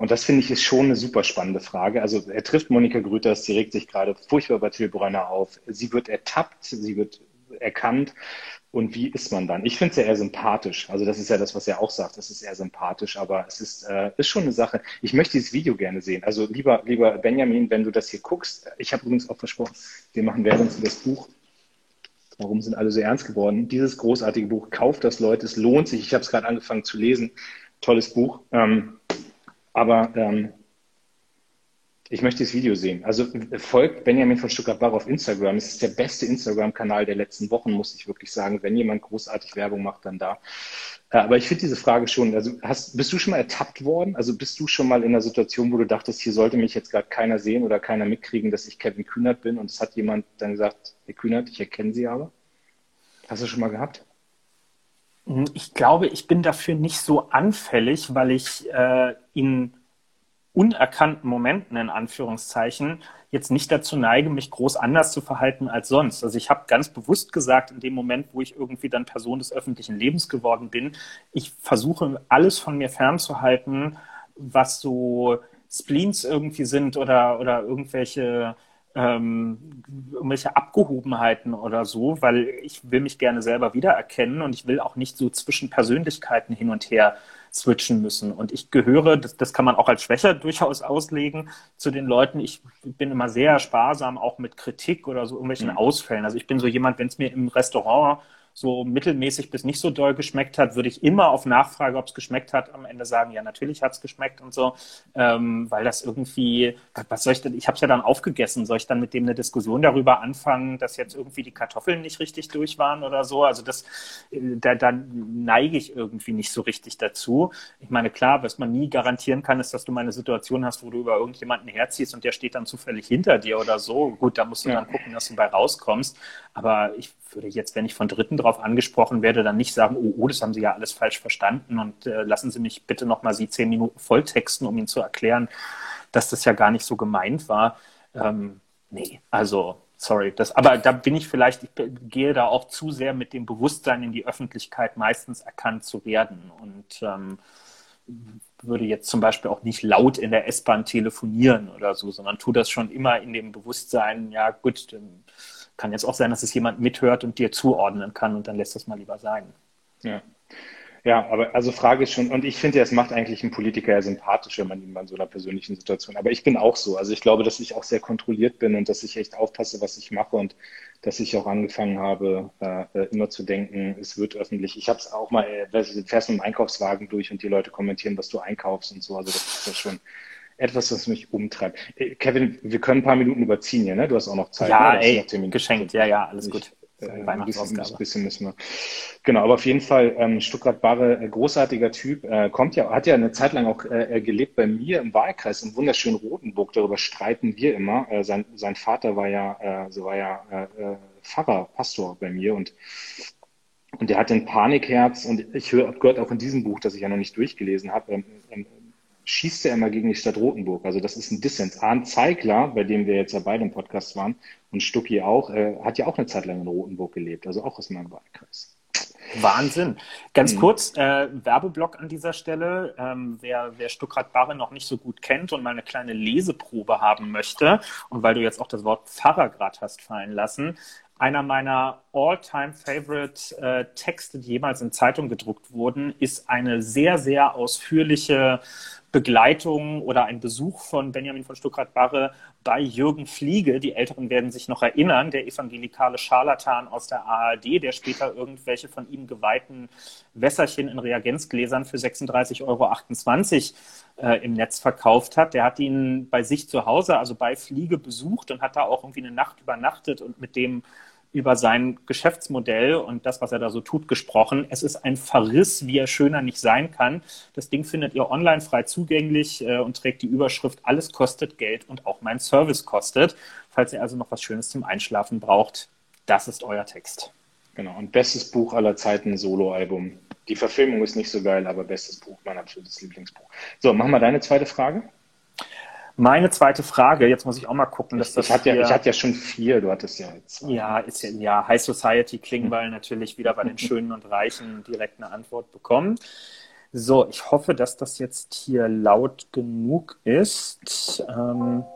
Und das finde ich ist schon eine super spannende Frage. Also er trifft Monika Grüters, sie regt sich gerade furchtbar bei Till Bräuner auf. Sie wird ertappt, sie wird erkannt. Und wie ist man dann? Ich finde es ja eher sympathisch. Also das ist ja das, was er auch sagt. Das ist eher sympathisch, aber es ist, äh, ist schon eine Sache. Ich möchte dieses Video gerne sehen. Also lieber, lieber Benjamin, wenn du das hier guckst, ich habe übrigens auch versprochen, wir machen Werbung für das Buch. Warum sind alle so ernst geworden? Dieses großartige Buch, kauft das Leute, es lohnt sich. Ich habe es gerade angefangen zu lesen. Tolles Buch. Ähm, aber ähm, ich möchte das Video sehen. Also folgt Benjamin von Stuttgart-Barre auf Instagram. Es ist der beste Instagram-Kanal der letzten Wochen, muss ich wirklich sagen. Wenn jemand großartig Werbung macht, dann da. Äh, aber ich finde diese Frage schon, also hast, bist du schon mal ertappt worden? Also bist du schon mal in einer Situation, wo du dachtest, hier sollte mich jetzt gerade keiner sehen oder keiner mitkriegen, dass ich Kevin Kühnert bin und es hat jemand dann gesagt, Herr Kühnert, ich erkenne Sie aber? Hast du schon mal gehabt? Hm, ich glaube, ich bin dafür nicht so anfällig, weil ich äh, in unerkannten Momenten in Anführungszeichen jetzt nicht dazu neige, mich groß anders zu verhalten als sonst. Also ich habe ganz bewusst gesagt, in dem Moment, wo ich irgendwie dann Person des öffentlichen Lebens geworden bin, ich versuche alles von mir fernzuhalten, was so Spleens irgendwie sind oder, oder irgendwelche ähm, irgendwelche Abgehobenheiten oder so, weil ich will mich gerne selber wiedererkennen und ich will auch nicht so zwischen Persönlichkeiten hin und her switchen müssen. Und ich gehöre, das, das kann man auch als Schwächer durchaus auslegen, zu den Leuten. Ich bin immer sehr sparsam, auch mit Kritik oder so irgendwelchen mhm. Ausfällen. Also ich bin so jemand, wenn es mir im Restaurant so mittelmäßig bis nicht so doll geschmeckt hat, würde ich immer auf Nachfrage, ob es geschmeckt hat, am Ende sagen, ja, natürlich hat es geschmeckt und so, ähm, weil das irgendwie, was soll ich denn, ich habe es ja dann aufgegessen, soll ich dann mit dem eine Diskussion darüber anfangen, dass jetzt irgendwie die Kartoffeln nicht richtig durch waren oder so, also das, äh, da, da neige ich irgendwie nicht so richtig dazu. Ich meine, klar, was man nie garantieren kann, ist, dass du mal eine Situation hast, wo du über irgendjemanden herziehst und der steht dann zufällig hinter dir oder so. Gut, da musst du ja. dann gucken, dass du bei rauskommst. Aber ich würde jetzt, wenn ich von Dritten darauf angesprochen werde, dann nicht sagen, oh, oh, das haben Sie ja alles falsch verstanden und äh, lassen Sie mich bitte nochmal Sie zehn Minuten volltexten, um Ihnen zu erklären, dass das ja gar nicht so gemeint war. Ähm, nee, also sorry. Das, aber da bin ich vielleicht, ich gehe da auch zu sehr mit dem Bewusstsein in die Öffentlichkeit meistens erkannt zu werden und ähm, würde jetzt zum Beispiel auch nicht laut in der S-Bahn telefonieren oder so, sondern tue das schon immer in dem Bewusstsein, ja gut, kann jetzt auch sein, dass es jemand mithört und dir zuordnen kann und dann lässt das mal lieber sein. Ja. Ja, aber also Frage ist schon, und ich finde ja, es macht eigentlich einen Politiker ja sympathisch, wenn man ihn in so einer persönlichen Situation. Aber ich bin auch so. Also ich glaube, dass ich auch sehr kontrolliert bin und dass ich echt aufpasse, was ich mache und dass ich auch angefangen habe, äh, immer zu denken, es wird öffentlich. Ich habe es auch mal, äh, du fährst mit dem Einkaufswagen durch und die Leute kommentieren, was du einkaufst und so. Also das ist ja schon etwas, was mich umtreibt. Äh, Kevin, wir können ein paar Minuten überziehen hier, ne? Du hast auch noch Zeit. Ja, ne? ey, geschenkt. Ja, ja, alles gut. Äh, ein bisschen, ein bisschen müssen wir. Genau, aber auf jeden Fall ähm, Stuttgart Barre, äh, großartiger Typ, äh, kommt ja, hat ja eine Zeit lang auch äh, gelebt bei mir im Wahlkreis im wunderschönen Rotenburg. Darüber streiten wir immer. Äh, sein, sein Vater war ja, äh, so war ja äh, Pfarrer, Pastor bei mir und und der hat ein Panikherz und ich höre gehört auch in diesem Buch, das ich ja noch nicht durchgelesen habe, ähm, ähm, schießt er immer gegen die Stadt Rotenburg. Also das ist ein Dissens. Arndt Zeigler, bei dem wir jetzt ja beide im Podcast waren, und Stucki auch, äh, hat ja auch eine Zeit lang in Rotenburg gelebt, also auch aus meinem Wahlkreis. Wahnsinn. Ganz hm. kurz, äh, Werbeblock an dieser Stelle. Ähm, wer, wer Stuckrad-Barre noch nicht so gut kennt und mal eine kleine Leseprobe haben möchte, und weil du jetzt auch das Wort Pfarrer gerade hast fallen lassen, einer meiner all-time-favorite äh, Texte, die jemals in Zeitung gedruckt wurden, ist eine sehr, sehr ausführliche Begleitung oder ein Besuch von Benjamin von Stuckrad-Barre bei Jürgen Fliege. Die Älteren werden sich noch erinnern, der evangelikale Scharlatan aus der ARD, der später irgendwelche von ihm geweihten Wässerchen in Reagenzgläsern für 36,28 Euro äh, im Netz verkauft hat. Der hat ihn bei sich zu Hause, also bei Fliege, besucht und hat da auch irgendwie eine Nacht übernachtet und mit dem über sein Geschäftsmodell und das, was er da so tut, gesprochen. Es ist ein Verriss, wie er schöner nicht sein kann. Das Ding findet ihr online frei zugänglich äh, und trägt die Überschrift Alles kostet Geld und auch mein Service kostet. Falls ihr also noch was Schönes zum Einschlafen braucht, das ist euer Text. Genau, und bestes Buch aller Zeiten, Soloalbum. Die Verfilmung ist nicht so geil, aber bestes Buch, mein absolutes Lieblingsbuch. So, machen wir deine zweite Frage. Meine zweite Frage, jetzt muss ich auch mal gucken, dass ich, das. Ich hatte, ja, ich hatte ja schon vier, du hattest ja jetzt. Ja, ist ja, ja High Society Klingbeil hm. natürlich wieder bei den Schönen und Reichen direkt eine Antwort bekommen. So, ich hoffe, dass das jetzt hier laut genug ist. Ähm,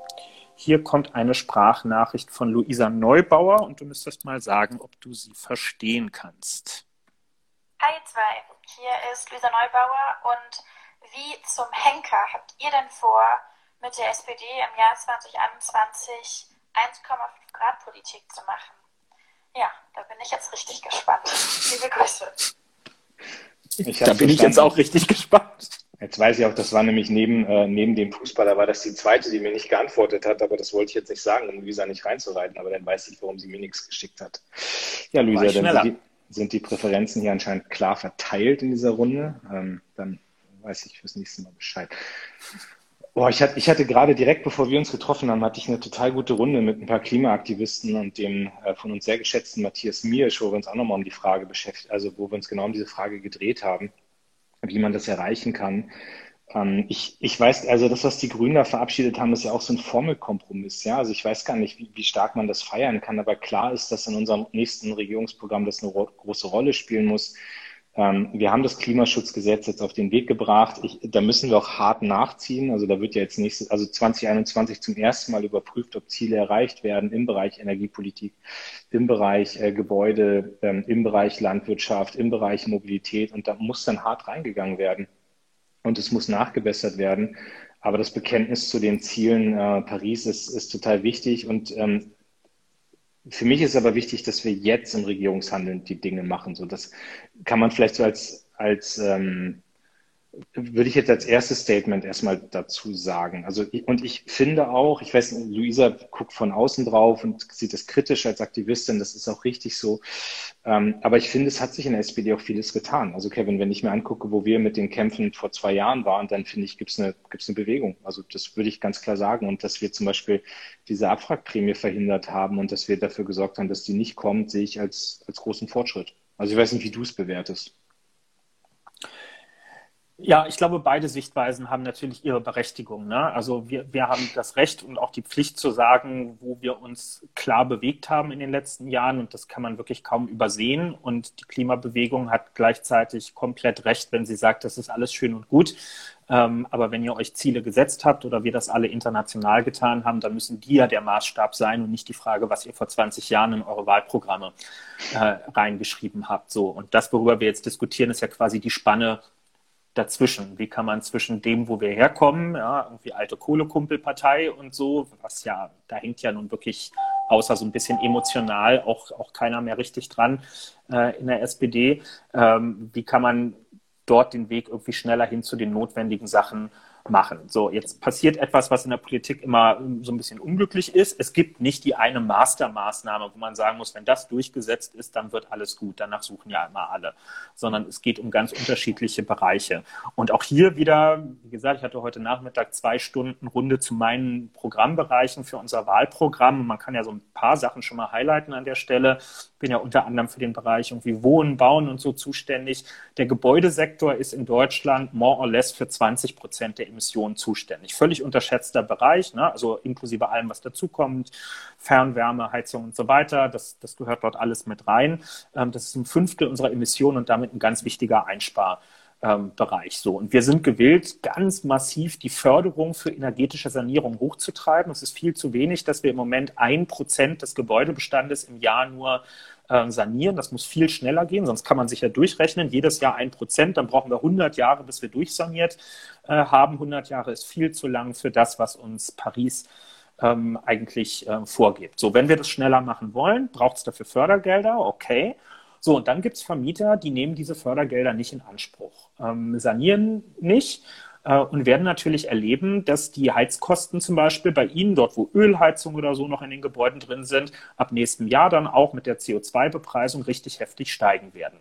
hier kommt eine Sprachnachricht von Luisa Neubauer und du müsstest mal sagen, ob du sie verstehen kannst. Hi zwei, hier ist Luisa Neubauer und wie zum Henker habt ihr denn vor, mit der SPD im Jahr 2021 1,5 Grad Politik zu machen? Ja, da bin ich jetzt richtig gespannt. Liebe Grüße. da bin ich jetzt auch richtig gespannt. Jetzt weiß ich auch, das war nämlich neben, äh, neben dem Fußballer, war das die zweite, die mir nicht geantwortet hat, aber das wollte ich jetzt nicht sagen, um Luisa nicht reinzureiten, aber dann weiß ich, warum sie mir nichts geschickt hat. Ja, Luisa, dann sind die, sind die, Präferenzen hier anscheinend klar verteilt in dieser Runde. Ähm, dann weiß ich fürs nächste Mal Bescheid. Boah, ich hatte, ich hatte gerade direkt bevor wir uns getroffen haben, hatte ich eine total gute Runde mit ein paar Klimaaktivisten und dem äh, von uns sehr geschätzten Matthias Miersch, wo wir uns auch nochmal um die Frage beschäftigt, also wo wir uns genau um diese Frage gedreht haben wie man das erreichen kann. Ähm, ich, ich weiß, also das, was die Grünen da verabschiedet haben, ist ja auch so ein Formelkompromiss. Ja, also ich weiß gar nicht, wie, wie stark man das feiern kann, aber klar ist, dass in unserem nächsten Regierungsprogramm das eine große Rolle spielen muss. Ähm, wir haben das Klimaschutzgesetz jetzt auf den Weg gebracht. Ich, da müssen wir auch hart nachziehen. Also da wird ja jetzt nächstes, also 2021 zum ersten Mal überprüft, ob Ziele erreicht werden im Bereich Energiepolitik, im Bereich äh, Gebäude, ähm, im Bereich Landwirtschaft, im Bereich Mobilität. Und da muss dann hart reingegangen werden. Und es muss nachgebessert werden. Aber das Bekenntnis zu den Zielen äh, Paris ist, ist total wichtig. Und ähm, für mich ist aber wichtig, dass wir jetzt im Regierungshandeln die Dinge machen. So, das kann man vielleicht so als, als ähm, würde ich jetzt als erstes Statement erstmal dazu sagen. Also, und ich finde auch, ich weiß, Luisa guckt von außen drauf und sieht das kritisch als Aktivistin, das ist auch richtig so. Ähm, aber ich finde, es hat sich in der SPD auch vieles getan. Also, Kevin, wenn ich mir angucke, wo wir mit den Kämpfen vor zwei Jahren waren, dann finde ich, gibt es eine, gibt's eine Bewegung. Also, das würde ich ganz klar sagen. Und dass wir zum Beispiel diese Abwrackprämie verhindert haben und dass wir dafür gesorgt haben, dass die nicht kommt, sehe ich als, als großen Fortschritt. Also, ich weiß nicht, wie du es bewertest. Ja, ich glaube, beide Sichtweisen haben natürlich ihre Berechtigung. Ne? Also wir, wir haben das Recht und auch die Pflicht zu sagen, wo wir uns klar bewegt haben in den letzten Jahren und das kann man wirklich kaum übersehen. Und die Klimabewegung hat gleichzeitig komplett recht, wenn sie sagt, das ist alles schön und gut. Ähm, aber wenn ihr euch Ziele gesetzt habt oder wir das alle international getan haben, dann müssen die ja der Maßstab sein und nicht die Frage, was ihr vor 20 Jahren in eure Wahlprogramme äh, reingeschrieben habt. So und das, worüber wir jetzt diskutieren, ist ja quasi die Spanne dazwischen? Wie kann man zwischen dem, wo wir herkommen, ja, irgendwie alte Kohlekumpelpartei und so, was ja, da hängt ja nun wirklich außer so ein bisschen emotional auch, auch keiner mehr richtig dran äh, in der SPD. Ähm, wie kann man dort den Weg irgendwie schneller hin zu den notwendigen Sachen machen. So, jetzt passiert etwas, was in der Politik immer so ein bisschen unglücklich ist. Es gibt nicht die eine Mastermaßnahme, wo man sagen muss, wenn das durchgesetzt ist, dann wird alles gut. Danach suchen ja immer alle. Sondern es geht um ganz unterschiedliche Bereiche. Und auch hier wieder, wie gesagt, ich hatte heute Nachmittag zwei Stunden Runde zu meinen Programmbereichen für unser Wahlprogramm. Man kann ja so ein paar Sachen schon mal highlighten an der Stelle. Bin ja unter anderem für den Bereich irgendwie Wohnen, Bauen und so zuständig. Der Gebäudesektor ist in Deutschland more or less für 20 Prozent der Emissionen zuständig. Völlig unterschätzter Bereich, ne? also inklusive allem, was dazukommt, Fernwärme, Heizung und so weiter. Das, das gehört dort alles mit rein. Ähm, das ist ein Fünftel unserer Emissionen und damit ein ganz wichtiger Einspar. Bereich so. Und wir sind gewillt, ganz massiv die Förderung für energetische Sanierung hochzutreiben. Es ist viel zu wenig, dass wir im Moment ein Prozent des Gebäudebestandes im Jahr nur äh, sanieren. Das muss viel schneller gehen, sonst kann man sich ja durchrechnen. Jedes Jahr ein Prozent, dann brauchen wir 100 Jahre, bis wir durchsaniert äh, haben. 100 Jahre ist viel zu lang für das, was uns Paris ähm, eigentlich äh, vorgibt. So, wenn wir das schneller machen wollen, braucht es dafür Fördergelder, okay. So, und dann gibt es Vermieter, die nehmen diese Fördergelder nicht in Anspruch, ähm, sanieren nicht äh, und werden natürlich erleben, dass die Heizkosten zum Beispiel bei Ihnen, dort wo Ölheizung oder so noch in den Gebäuden drin sind, ab nächstem Jahr dann auch mit der CO2-Bepreisung richtig heftig steigen werden.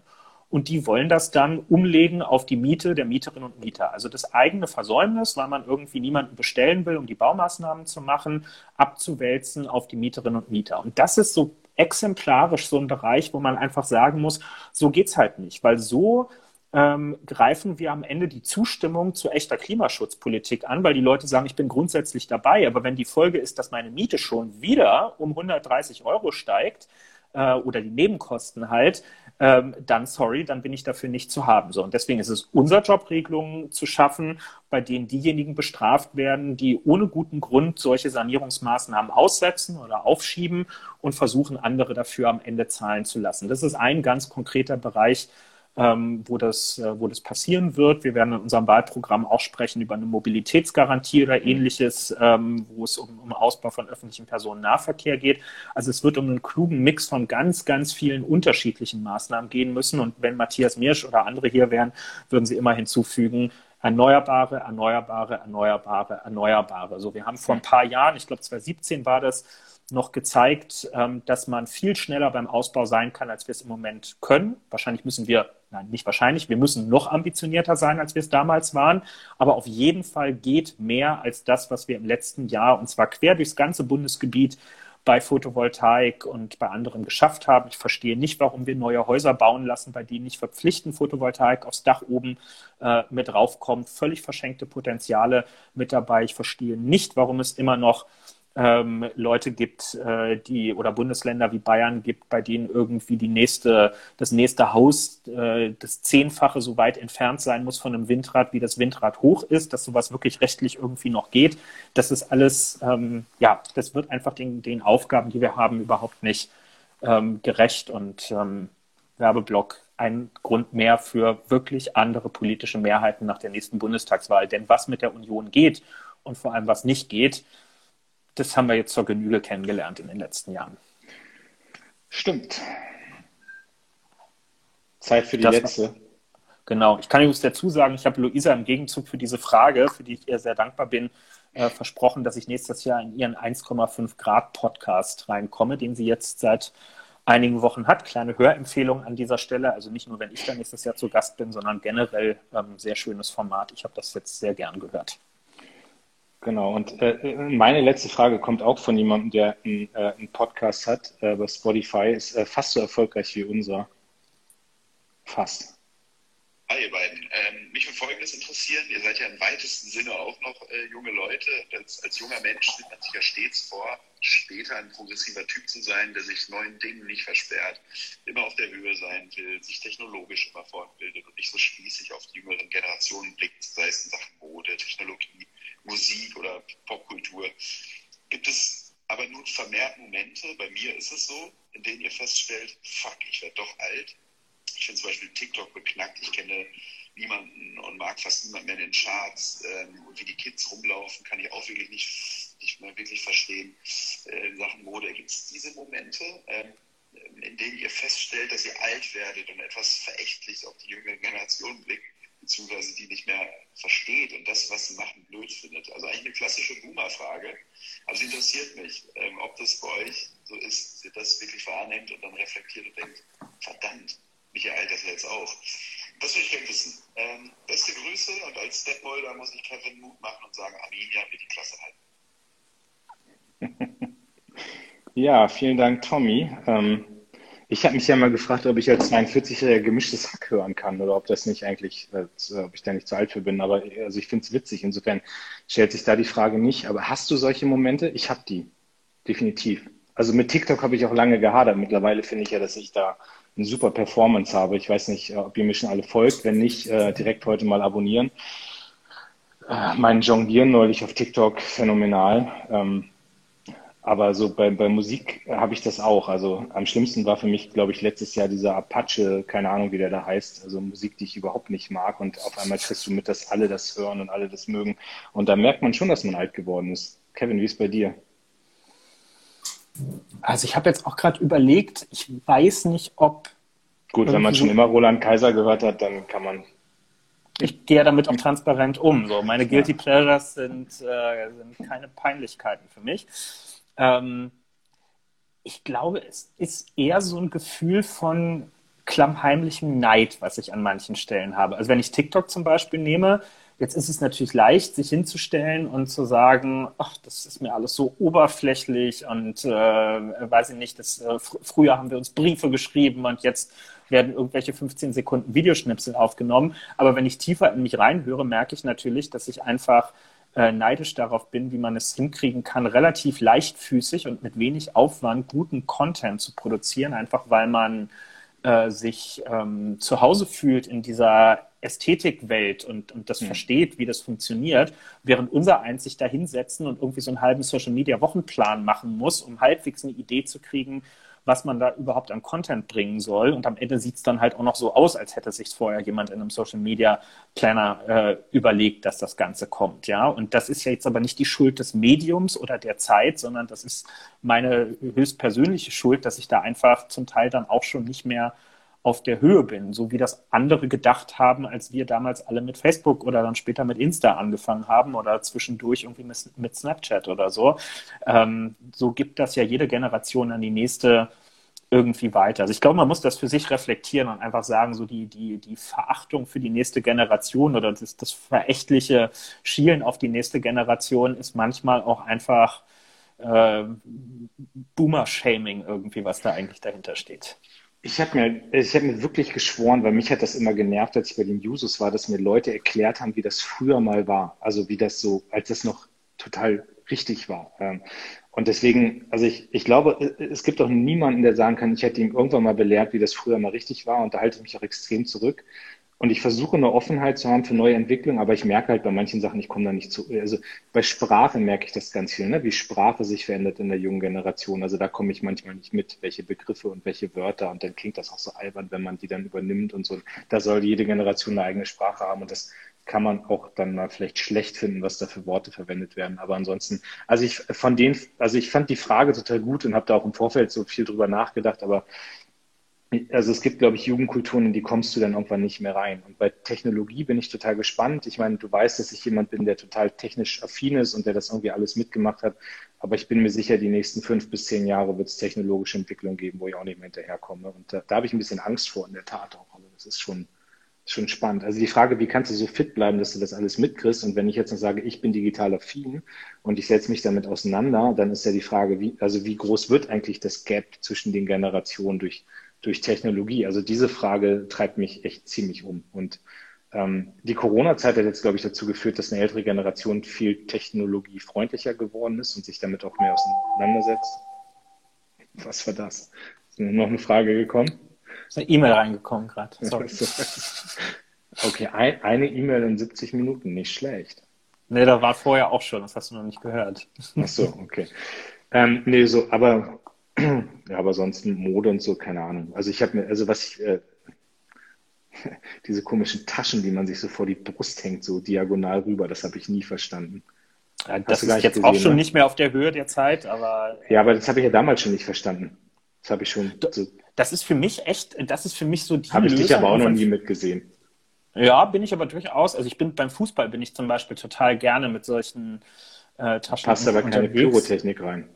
Und die wollen das dann umlegen auf die Miete der Mieterinnen und Mieter. Also das eigene Versäumnis, weil man irgendwie niemanden bestellen will, um die Baumaßnahmen zu machen, abzuwälzen auf die Mieterinnen und Mieter. Und das ist so exemplarisch so ein Bereich, wo man einfach sagen muss, so geht's halt nicht, weil so ähm, greifen wir am Ende die Zustimmung zu echter Klimaschutzpolitik an, weil die Leute sagen, ich bin grundsätzlich dabei, aber wenn die Folge ist, dass meine Miete schon wieder um 130 Euro steigt äh, oder die Nebenkosten halt, ähm, dann sorry, dann bin ich dafür nicht zu haben. So, und deswegen ist es unser Job, Regelungen zu schaffen, bei denen diejenigen bestraft werden, die ohne guten Grund solche Sanierungsmaßnahmen aussetzen oder aufschieben und versuchen, andere dafür am Ende zahlen zu lassen. Das ist ein ganz konkreter Bereich, ähm, wo, das, äh, wo das passieren wird. Wir werden in unserem Wahlprogramm auch sprechen über eine Mobilitätsgarantie oder ähnliches, ähm, wo es um, um Ausbau von öffentlichem Personennahverkehr geht. Also es wird um einen klugen Mix von ganz, ganz vielen unterschiedlichen Maßnahmen gehen müssen. Und wenn Matthias Mirsch oder andere hier wären, würden sie immer hinzufügen, Erneuerbare, erneuerbare, erneuerbare, erneuerbare. So, wir haben vor ein paar Jahren, ich glaube 2017 war das, noch gezeigt, ähm, dass man viel schneller beim Ausbau sein kann, als wir es im Moment können. Wahrscheinlich müssen wir, nein, nicht wahrscheinlich, wir müssen noch ambitionierter sein, als wir es damals waren. Aber auf jeden Fall geht mehr als das, was wir im letzten Jahr, und zwar quer durchs ganze Bundesgebiet, bei Photovoltaik und bei anderen geschafft haben. Ich verstehe nicht, warum wir neue Häuser bauen lassen, bei denen nicht verpflichtend Photovoltaik aufs Dach oben äh, mit raufkommt. Völlig verschenkte Potenziale mit dabei. Ich verstehe nicht, warum es immer noch ähm, Leute gibt, äh, die oder Bundesländer wie Bayern gibt, bei denen irgendwie die nächste, das nächste Haus äh, das Zehnfache so weit entfernt sein muss von einem Windrad, wie das Windrad hoch ist, dass sowas wirklich rechtlich irgendwie noch geht. Das ist alles, ähm, ja, das wird einfach den, den Aufgaben, die wir haben, überhaupt nicht ähm, gerecht und ähm, Werbeblock ein Grund mehr für wirklich andere politische Mehrheiten nach der nächsten Bundestagswahl. Denn was mit der Union geht und vor allem was nicht geht, das haben wir jetzt zur Genüge kennengelernt in den letzten Jahren. Stimmt. Zeit für die das letzte. War, genau. Ich kann übrigens dazu sagen, ich habe Luisa im Gegenzug für diese Frage, für die ich ihr sehr dankbar bin, äh, versprochen, dass ich nächstes Jahr in ihren 1,5 Grad Podcast reinkomme, den sie jetzt seit einigen Wochen hat. Kleine Hörempfehlung an dieser Stelle. Also nicht nur, wenn ich dann nächstes Jahr zu Gast bin, sondern generell ähm, sehr schönes Format. Ich habe das jetzt sehr gern gehört. Genau, und äh, meine letzte Frage kommt auch von jemandem, der einen, äh, einen Podcast hat äh, Spotify, ist äh, fast so erfolgreich wie unser. Fast. Hi ihr beiden. Ähm, mich würde Folgendes interessieren. Ihr seid ja im weitesten Sinne auch noch äh, junge Leute. Als, als junger Mensch nimmt man sich ja stets vor, später ein progressiver Typ zu sein, der sich neuen Dingen nicht versperrt, immer auf der Höhe sein will, sich technologisch immer fortbildet und nicht so spießig auf die jüngeren Generationen blickt, sei es in Sachen Mode, Technologie, Musik oder Popkultur. Gibt es aber nun vermehrt Momente, bei mir ist es so, in denen ihr feststellt, fuck, ich werde doch alt. Ich finde zum Beispiel TikTok beknackt, ich kenne niemanden und mag fast niemanden mehr in den Charts. Ähm, und wie die Kids rumlaufen, kann ich auch wirklich nicht, nicht mehr wirklich verstehen. Äh, in Sachen Mode gibt es diese Momente, ähm, in denen ihr feststellt, dass ihr alt werdet und etwas verächtlich auf die jüngere Generation blickt beziehungsweise die nicht mehr versteht und das, was sie machen, blöd findet. Also eigentlich eine klassische Boomer-Frage. Aber es interessiert mich, ähm, ob das bei euch so ist, dass ihr das wirklich wahrnehmt und dann reflektiert und denkt, verdammt, mich ereilt das jetzt auch. Das will ich gerne wissen. Ähm, beste Grüße und als Stepmolder muss ich Kevin Mut machen und sagen, Arminia wird die Klasse halten. Ja, vielen Dank, Tommy. Ähm, ich habe mich ja mal gefragt, ob ich als 42-Jähriger gemischtes Hack hören kann oder ob das nicht eigentlich, äh, ob ich da nicht zu alt für bin. Aber also ich finde es witzig. Insofern stellt sich da die Frage nicht. Aber hast du solche Momente? Ich habe die. Definitiv. Also mit TikTok habe ich auch lange gehadert. Mittlerweile finde ich ja, dass ich da eine super Performance habe. Ich weiß nicht, ob ihr mir schon alle folgt. Wenn nicht, äh, direkt heute mal abonnieren. Äh, mein Jonglieren neulich auf TikTok phänomenal. Ähm, aber so bei, bei Musik habe ich das auch. Also am schlimmsten war für mich, glaube ich, letztes Jahr dieser Apache, keine Ahnung, wie der da heißt. Also Musik, die ich überhaupt nicht mag. Und auf einmal kriegst du mit, dass alle das hören und alle das mögen. Und da merkt man schon, dass man alt geworden ist. Kevin, wie ist bei dir? Also ich habe jetzt auch gerade überlegt, ich weiß nicht, ob. Gut, wenn man schon immer Roland Kaiser gehört hat, dann kann man. Ich gehe damit auch transparent um. So, meine Guilty Pleasures sind, äh, sind keine Peinlichkeiten für mich. Ähm, ich glaube, es ist eher so ein Gefühl von klammheimlichem Neid, was ich an manchen Stellen habe. Also wenn ich TikTok zum Beispiel nehme, Jetzt ist es natürlich leicht, sich hinzustellen und zu sagen, ach, das ist mir alles so oberflächlich und äh, weiß ich nicht, das, äh, fr früher haben wir uns Briefe geschrieben und jetzt werden irgendwelche 15 Sekunden Videoschnipsel aufgenommen. Aber wenn ich tiefer in mich reinhöre, merke ich natürlich, dass ich einfach äh, neidisch darauf bin, wie man es hinkriegen kann, relativ leichtfüßig und mit wenig Aufwand guten Content zu produzieren, einfach weil man äh, sich ähm, zu Hause fühlt in dieser Ästhetikwelt und, und das mhm. versteht, wie das funktioniert, während unser eins sich da hinsetzen und irgendwie so einen halben Social Media Wochenplan machen muss, um halbwegs eine Idee zu kriegen, was man da überhaupt an Content bringen soll. Und am Ende sieht es dann halt auch noch so aus, als hätte sich vorher jemand in einem Social Media Planner äh, überlegt, dass das Ganze kommt. Ja, und das ist ja jetzt aber nicht die Schuld des Mediums oder der Zeit, sondern das ist meine höchstpersönliche Schuld, dass ich da einfach zum Teil dann auch schon nicht mehr auf der Höhe bin, so wie das andere gedacht haben, als wir damals alle mit Facebook oder dann später mit Insta angefangen haben oder zwischendurch irgendwie mit, Snapchat oder so. Ähm, so gibt das ja jede Generation an die nächste irgendwie weiter. Also ich glaube, man muss das für sich reflektieren und einfach sagen, so die, die, die Verachtung für die nächste Generation oder das, das verächtliche Schielen auf die nächste Generation ist manchmal auch einfach äh, Boomer-Shaming irgendwie, was da eigentlich dahinter steht. Ich habe mir, ich hab mir wirklich geschworen, weil mich hat das immer genervt, als ich bei den Jusos war, dass mir Leute erklärt haben, wie das früher mal war. Also wie das so, als das noch total richtig war. Ähm, und deswegen, also ich, ich glaube, es gibt auch niemanden, der sagen kann, ich hätte ihm irgendwann mal belehrt, wie das früher mal richtig war. Und da halte ich mich auch extrem zurück. Und ich versuche eine Offenheit zu haben für neue Entwicklungen, aber ich merke halt bei manchen Sachen, ich komme da nicht zu. Also bei Sprache merke ich das ganz viel, ne? wie Sprache sich verändert in der jungen Generation. Also da komme ich manchmal nicht mit, welche Begriffe und welche Wörter. Und dann klingt das auch so albern, wenn man die dann übernimmt und so. Da soll jede Generation eine eigene Sprache haben und das kann man auch dann mal vielleicht schlecht finden, was da für Worte verwendet werden. Aber ansonsten, also ich von denen, also ich fand die Frage total gut und habe da auch im Vorfeld so viel drüber nachgedacht, aber also es gibt, glaube ich, Jugendkulturen, in die kommst du dann irgendwann nicht mehr rein. Und bei Technologie bin ich total gespannt. Ich meine, du weißt, dass ich jemand bin, der total technisch affin ist und der das irgendwie alles mitgemacht hat. Aber ich bin mir sicher, die nächsten fünf bis zehn Jahre wird es technologische Entwicklung geben, wo ich auch nicht mehr hinterherkomme. Und da, da habe ich ein bisschen Angst vor, in der Tat auch. Also das ist schon, schon spannend. Also die Frage, wie kannst du so fit bleiben, dass du das alles mitkriegst? Und wenn ich jetzt noch sage, ich bin digital affin und ich setze mich damit auseinander, dann ist ja die Frage, wie, also wie groß wird eigentlich das Gap zwischen den Generationen durch durch Technologie? Also diese Frage treibt mich echt ziemlich um. Und ähm, die Corona-Zeit hat jetzt, glaube ich, dazu geführt, dass eine ältere Generation viel technologiefreundlicher geworden ist und sich damit auch mehr auseinandersetzt. Was war das? Ist noch eine Frage gekommen? Ist eine E-Mail reingekommen gerade. okay, ein, eine E-Mail in 70 Minuten, nicht schlecht. Nee, da war vorher auch schon, das hast du noch nicht gehört. Ach so, okay. Ähm, nee, so, aber ja, aber sonst Mode und so, keine Ahnung. Also ich habe mir, also was ich, äh, diese komischen Taschen, die man sich so vor die Brust hängt, so diagonal rüber, das habe ich nie verstanden. Ja, das ist jetzt gesehen, auch schon ne? nicht mehr auf der Höhe der Zeit, aber. Ja, aber das habe ich ja damals schon nicht verstanden. Das habe ich schon. So, das ist für mich echt, das ist für mich so die. Habe ich dich aber auch noch nie mitgesehen. Ja, bin ich aber durchaus. Also ich bin beim Fußball bin ich zum Beispiel total gerne mit solchen äh, Taschen. Passt aber keine Pyrotechnik rein.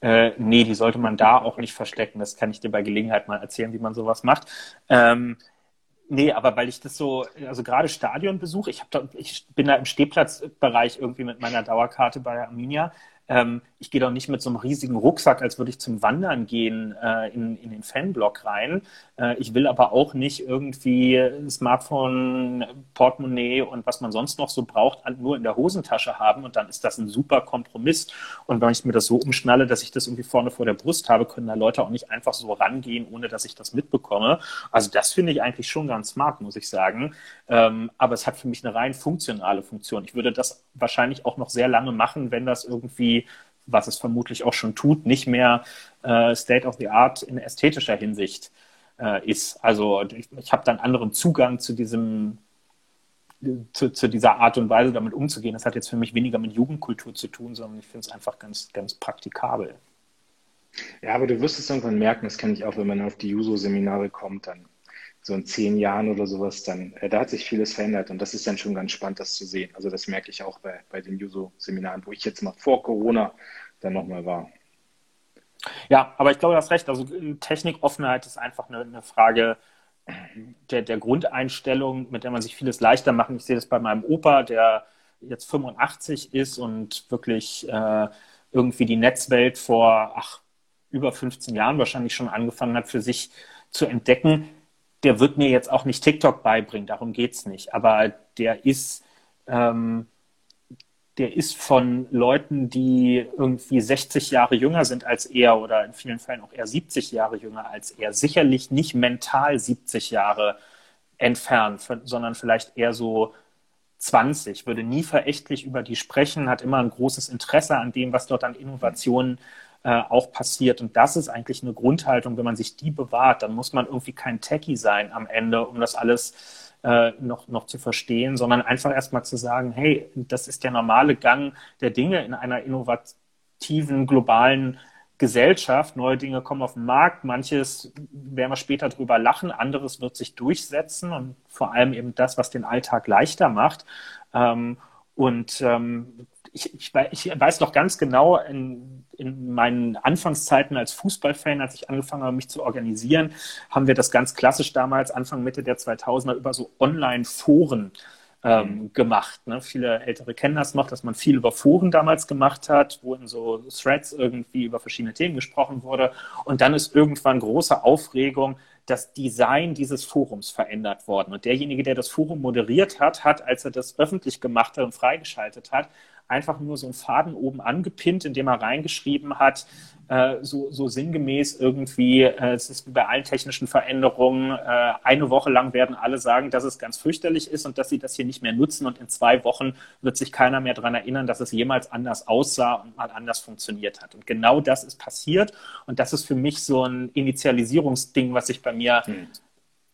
Äh, nee, die sollte man da auch nicht verstecken. Das kann ich dir bei Gelegenheit mal erzählen, wie man sowas macht. Ähm, nee, aber weil ich das so, also gerade Stadionbesuch, ich, hab da, ich bin da im Stehplatzbereich irgendwie mit meiner Dauerkarte bei Arminia ähm, ich gehe doch nicht mit so einem riesigen Rucksack, als würde ich zum Wandern gehen, äh, in, in den Fanblock rein. Äh, ich will aber auch nicht irgendwie Smartphone, Portemonnaie und was man sonst noch so braucht, nur in der Hosentasche haben. Und dann ist das ein super Kompromiss. Und wenn ich mir das so umschnalle, dass ich das irgendwie vorne vor der Brust habe, können da Leute auch nicht einfach so rangehen, ohne dass ich das mitbekomme. Also das finde ich eigentlich schon ganz smart, muss ich sagen. Ähm, aber es hat für mich eine rein funktionale Funktion. Ich würde das wahrscheinlich auch noch sehr lange machen, wenn das irgendwie was es vermutlich auch schon tut, nicht mehr äh, State of the Art in ästhetischer Hinsicht äh, ist. Also ich, ich habe dann anderen Zugang zu diesem zu, zu, dieser Art und Weise damit umzugehen. Das hat jetzt für mich weniger mit Jugendkultur zu tun, sondern ich finde es einfach ganz, ganz praktikabel. Ja, aber du wirst es irgendwann merken, das kenne ich auch, wenn man auf die Juso-Seminare kommt, dann so in zehn Jahren oder sowas, dann, äh, da hat sich vieles verändert und das ist dann schon ganz spannend, das zu sehen. Also das merke ich auch bei, bei den Juso-Seminaren, wo ich jetzt mal vor Corona dann nochmal war. Ja, aber ich glaube, du hast recht. Also Technikoffenheit ist einfach eine, eine Frage der, der Grundeinstellung, mit der man sich vieles leichter macht. Ich sehe das bei meinem Opa, der jetzt 85 ist und wirklich äh, irgendwie die Netzwelt vor ach, über 15 Jahren wahrscheinlich schon angefangen hat, für sich zu entdecken. Der wird mir jetzt auch nicht TikTok beibringen, darum geht es nicht. Aber der ist ähm, der ist von Leuten, die irgendwie 60 Jahre jünger sind als er oder in vielen Fällen auch eher 70 Jahre jünger als er, sicherlich nicht mental 70 Jahre entfernt, sondern vielleicht eher so 20, würde nie verächtlich über die sprechen, hat immer ein großes Interesse an dem, was dort an Innovationen äh, auch passiert. Und das ist eigentlich eine Grundhaltung, wenn man sich die bewahrt, dann muss man irgendwie kein Techie sein am Ende, um das alles äh, noch, noch zu verstehen, sondern einfach erstmal zu sagen, hey, das ist der normale Gang der Dinge in einer innovativen, globalen Gesellschaft. Neue Dinge kommen auf den Markt, manches werden wir später drüber lachen, anderes wird sich durchsetzen und vor allem eben das, was den Alltag leichter macht. Ähm, und ähm, ich, ich, ich, weiß noch ganz genau, in, in meinen Anfangszeiten als Fußballfan, als ich angefangen habe, mich zu organisieren, haben wir das ganz klassisch damals, Anfang, Mitte der 2000er, über so Online-Foren ähm, mhm. gemacht. Ne? Viele Ältere kennen das noch, dass man viel über Foren damals gemacht hat, wo in so Threads irgendwie über verschiedene Themen gesprochen wurde. Und dann ist irgendwann große Aufregung, das Design dieses Forums verändert worden. Und derjenige, der das Forum moderiert hat, hat, als er das öffentlich gemacht hat und freigeschaltet hat, einfach nur so einen Faden oben angepinnt, in dem er reingeschrieben hat, äh, so, so sinngemäß irgendwie, äh, es ist wie bei allen technischen Veränderungen, äh, eine Woche lang werden alle sagen, dass es ganz fürchterlich ist und dass sie das hier nicht mehr nutzen und in zwei Wochen wird sich keiner mehr daran erinnern, dass es jemals anders aussah und mal anders funktioniert hat. Und genau das ist passiert und das ist für mich so ein Initialisierungsding, was sich bei mir hm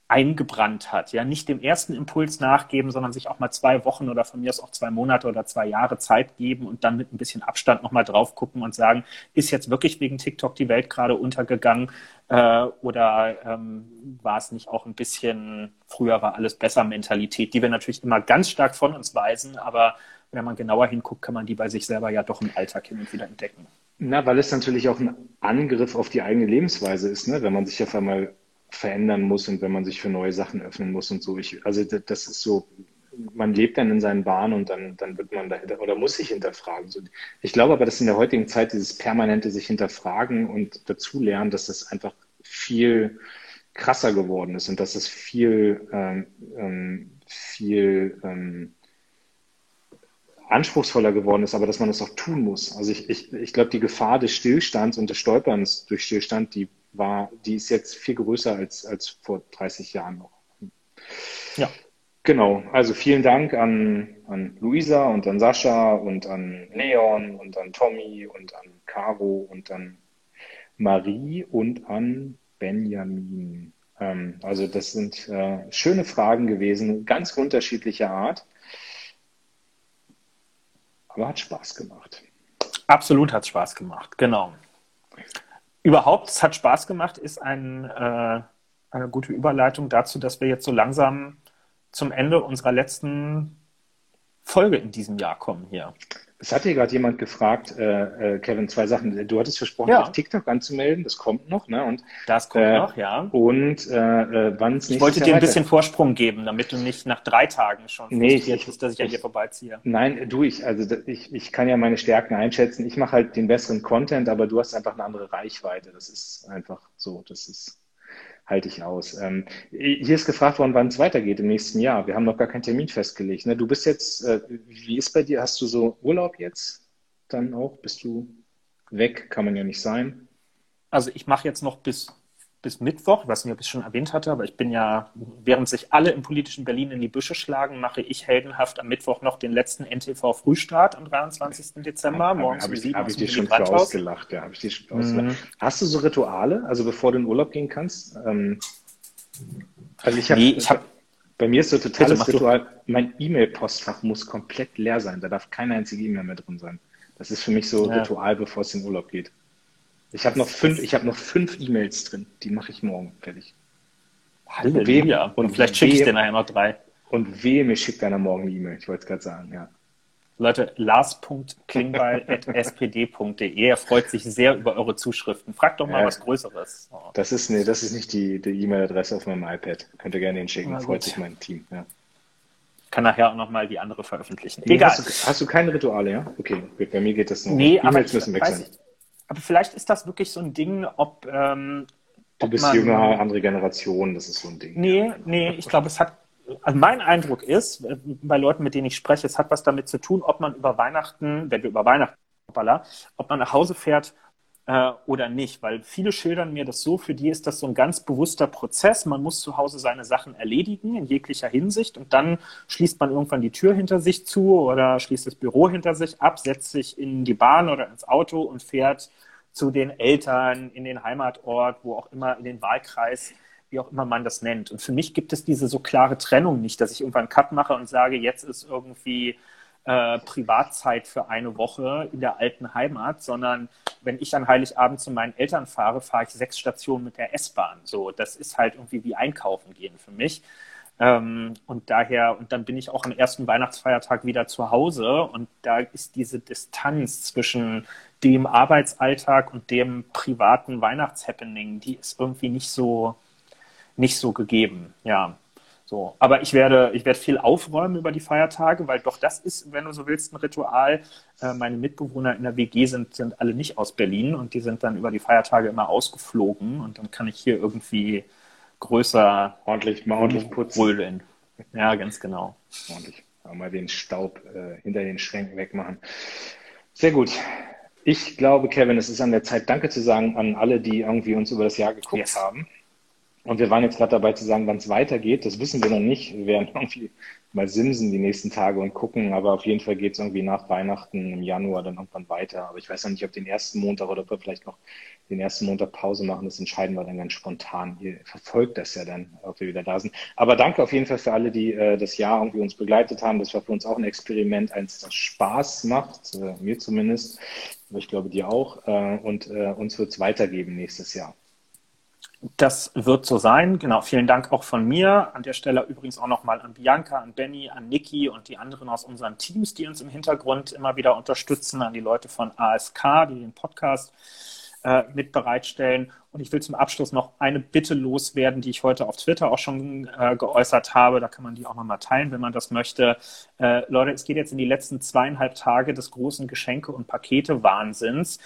eingebrannt hat. Ja, nicht dem ersten Impuls nachgeben, sondern sich auch mal zwei Wochen oder von mir aus auch zwei Monate oder zwei Jahre Zeit geben und dann mit ein bisschen Abstand nochmal drauf gucken und sagen, ist jetzt wirklich wegen TikTok die Welt gerade untergegangen äh, oder ähm, war es nicht auch ein bisschen, früher war alles besser Mentalität, die wir natürlich immer ganz stark von uns weisen, aber wenn man genauer hinguckt, kann man die bei sich selber ja doch im Alltag hin und wieder entdecken. Na, weil es natürlich auch ein Angriff auf die eigene Lebensweise ist, ne? wenn man sich auf einmal verändern muss und wenn man sich für neue Sachen öffnen muss und so. Ich, also das ist so, man lebt dann in seinen Bahnen und dann, dann wird man da oder muss sich hinterfragen. Ich glaube aber, dass in der heutigen Zeit dieses permanente sich hinterfragen und dazulernen, dass das einfach viel krasser geworden ist und dass es viel, ähm, ähm, viel ähm, anspruchsvoller geworden ist, aber dass man das auch tun muss. Also ich, ich, ich glaube, die Gefahr des Stillstands und des Stolperns durch Stillstand, die war, die ist jetzt viel größer als, als vor 30 Jahren noch. Ja. Genau, also vielen Dank an, an Luisa und an Sascha und an Leon und an Tommy und an Caro und an Marie und an Benjamin. Ähm, also das sind äh, schöne Fragen gewesen, ganz unterschiedlicher Art, aber hat Spaß gemacht. Absolut hat Spaß gemacht, genau überhaupt, es hat Spaß gemacht, ist ein, äh, eine gute Überleitung dazu, dass wir jetzt so langsam zum Ende unserer letzten Folge in diesem Jahr kommen hier. Es hat hier gerade jemand gefragt, äh, äh, Kevin, zwei Sachen. Du hattest versprochen, ja. TikTok anzumelden, das kommt noch, ne? Und, das kommt äh, noch, ja. Und äh, äh wann es. Ich wollte dir ein bisschen Vorsprung geben, damit du nicht nach drei Tagen schon nee, ich, bist, dass ich, ich an dir vorbeiziehe. Nein, du, ich, also ich, ich kann ja meine Stärken einschätzen. Ich mache halt den besseren Content, aber du hast einfach eine andere Reichweite. Das ist einfach so. Das ist halte ich aus. Ähm, hier ist gefragt worden, wann es weitergeht im nächsten Jahr. Wir haben noch gar keinen Termin festgelegt. Ne? Du bist jetzt, äh, wie ist bei dir? Hast du so Urlaub jetzt dann auch? Bist du weg? Kann man ja nicht sein. Also ich mache jetzt noch bis bis Mittwoch, ich weiß nicht, ob ich es schon erwähnt hatte, aber ich bin ja, während sich alle im politischen Berlin in die Büsche schlagen, mache ich heldenhaft am Mittwoch noch den letzten NTV-Frühstart am 23. Dezember, morgens hab um sieben. Habe ich dir schon ausgelacht, ja, habe ich dir schon ausgelacht. Mhm. Hast du so Rituale, also bevor du in Urlaub gehen kannst? Ähm, also ich habe, nee, hab, bei mir ist so totales Ritual, mein E-Mail-Postfach muss komplett leer sein, da darf keine einzige E-Mail mehr drin sein. Das ist für mich so ja. Ritual, bevor es in Urlaub geht. Ich habe noch fünf, ich habe noch fünf E-Mails drin. Die mache ich morgen fertig. Halleluja. Und, und vielleicht schicke ich dir nachher noch drei. Und wehe, mir schickt einer morgen eine E-Mail. Ich wollte es gerade sagen, ja. Leute, lars.klingbeil.spd.de. Er freut sich sehr über eure Zuschriften. Fragt doch mal ja, was Größeres. Oh. Das ist, nee, das ist nicht die, die E-Mail-Adresse auf meinem iPad. Könnt ihr gerne hinschicken. Na, freut sich mein Team. Ja. Kann nachher auch nochmal die andere veröffentlichen. Egal. Hast du, hast du keine Rituale, ja? Okay, bei mir geht das nur. Nee, E-Mails müssen weg sein. Aber vielleicht ist das wirklich so ein Ding, ob. Ähm, du bist man, jünger, andere Generation, das ist so ein Ding. Nee, nee, ich glaube, es hat also mein Eindruck ist, äh, bei Leuten, mit denen ich spreche, es hat was damit zu tun, ob man über Weihnachten, wenn wir über Weihnachten, ob man nach Hause fährt äh, oder nicht. Weil viele schildern mir das so, für die ist das so ein ganz bewusster Prozess. Man muss zu Hause seine Sachen erledigen in jeglicher Hinsicht und dann schließt man irgendwann die Tür hinter sich zu oder schließt das Büro hinter sich ab, setzt sich in die Bahn oder ins Auto und fährt zu den Eltern in den Heimatort, wo auch immer in den Wahlkreis wie auch immer man das nennt. Und für mich gibt es diese so klare Trennung nicht, dass ich irgendwann einen Cut mache und sage, jetzt ist irgendwie äh, Privatzeit für eine Woche in der alten Heimat, sondern wenn ich an Heiligabend zu meinen Eltern fahre, fahre ich sechs Stationen mit der S-Bahn. So, das ist halt irgendwie wie einkaufen gehen für mich. Ähm, und daher, und dann bin ich auch am ersten Weihnachtsfeiertag wieder zu Hause und da ist diese Distanz zwischen dem Arbeitsalltag und dem privaten Weihnachtshappening, die ist irgendwie nicht so, nicht so gegeben. Ja. So, aber ich werde, ich werde viel aufräumen über die Feiertage, weil doch das ist, wenn du so willst, ein Ritual. Äh, meine Mitbewohner in der WG sind, sind alle nicht aus Berlin und die sind dann über die Feiertage immer ausgeflogen und dann kann ich hier irgendwie größer ordentlich, mal ordentlich putzen. Ja, ganz genau. Ordentlich. Mal den Staub äh, hinter den Schränken wegmachen. Sehr gut. Ich glaube, Kevin, es ist an der Zeit, Danke zu sagen an alle, die irgendwie uns über das Jahr geguckt yes. haben. Und wir waren jetzt gerade dabei zu sagen, wann es weitergeht. Das wissen wir noch nicht. Wir werden irgendwie mal simsen die nächsten Tage und gucken. Aber auf jeden Fall geht es irgendwie nach Weihnachten im Januar dann irgendwann weiter. Aber ich weiß noch nicht, ob den ersten Montag oder ob wir vielleicht noch den ersten Montag Pause machen. Das entscheiden wir dann ganz spontan. Ihr verfolgt das ja dann, ob wir wieder da sind. Aber danke auf jeden Fall für alle, die äh, das Jahr irgendwie uns begleitet haben. Das war für uns auch ein Experiment, eins, das Spaß macht. Äh, mir zumindest. Aber ich glaube dir auch. Äh, und äh, uns wird es weitergeben nächstes Jahr. Das wird so sein. Genau. Vielen Dank auch von mir. An der Stelle übrigens auch nochmal an Bianca, an Benny, an Niki und die anderen aus unseren Teams, die uns im Hintergrund immer wieder unterstützen, an die Leute von ASK, die den Podcast äh, mit bereitstellen. Und ich will zum Abschluss noch eine Bitte loswerden, die ich heute auf Twitter auch schon äh, geäußert habe. Da kann man die auch nochmal teilen, wenn man das möchte. Äh, Leute, es geht jetzt in die letzten zweieinhalb Tage des großen Geschenke- und Pakete-Wahnsinns.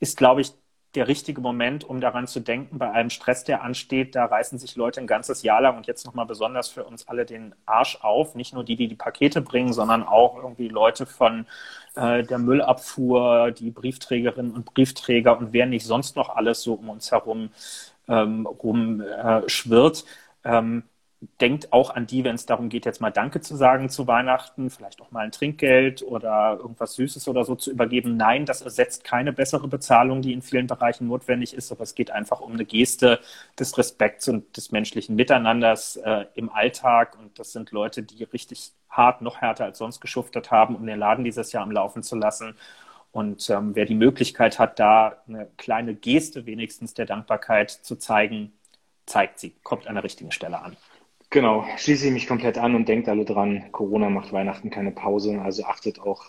Ist, glaube ich, der richtige Moment, um daran zu denken, bei allem Stress, der ansteht, da reißen sich Leute ein ganzes Jahr lang und jetzt nochmal besonders für uns alle den Arsch auf. Nicht nur die, die die Pakete bringen, sondern auch irgendwie Leute von äh, der Müllabfuhr, die Briefträgerinnen und Briefträger und wer nicht sonst noch alles so um uns herum ähm, rumschwirrt. Äh, ähm, denkt auch an die, wenn es darum geht, jetzt mal Danke zu sagen zu Weihnachten, vielleicht auch mal ein Trinkgeld oder irgendwas Süßes oder so zu übergeben. Nein, das ersetzt keine bessere Bezahlung, die in vielen Bereichen notwendig ist, aber es geht einfach um eine Geste des Respekts und des menschlichen Miteinanders äh, im Alltag. Und das sind Leute, die richtig hart, noch härter als sonst geschuftet haben, um den Laden dieses Jahr am Laufen zu lassen. Und ähm, wer die Möglichkeit hat, da eine kleine Geste wenigstens der Dankbarkeit zu zeigen, zeigt sie, kommt an der richtigen Stelle an. Genau, schließe ich mich komplett an und denkt alle dran, Corona macht Weihnachten keine Pause, also achtet auch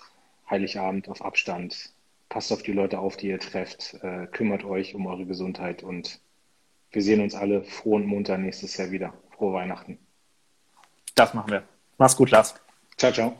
Heiligabend auf Abstand, passt auf die Leute auf, die ihr trefft, äh, kümmert euch um eure Gesundheit und wir sehen uns alle froh und munter nächstes Jahr wieder. Frohe Weihnachten. Das machen wir. Mach's gut, Lars. Ciao, ciao.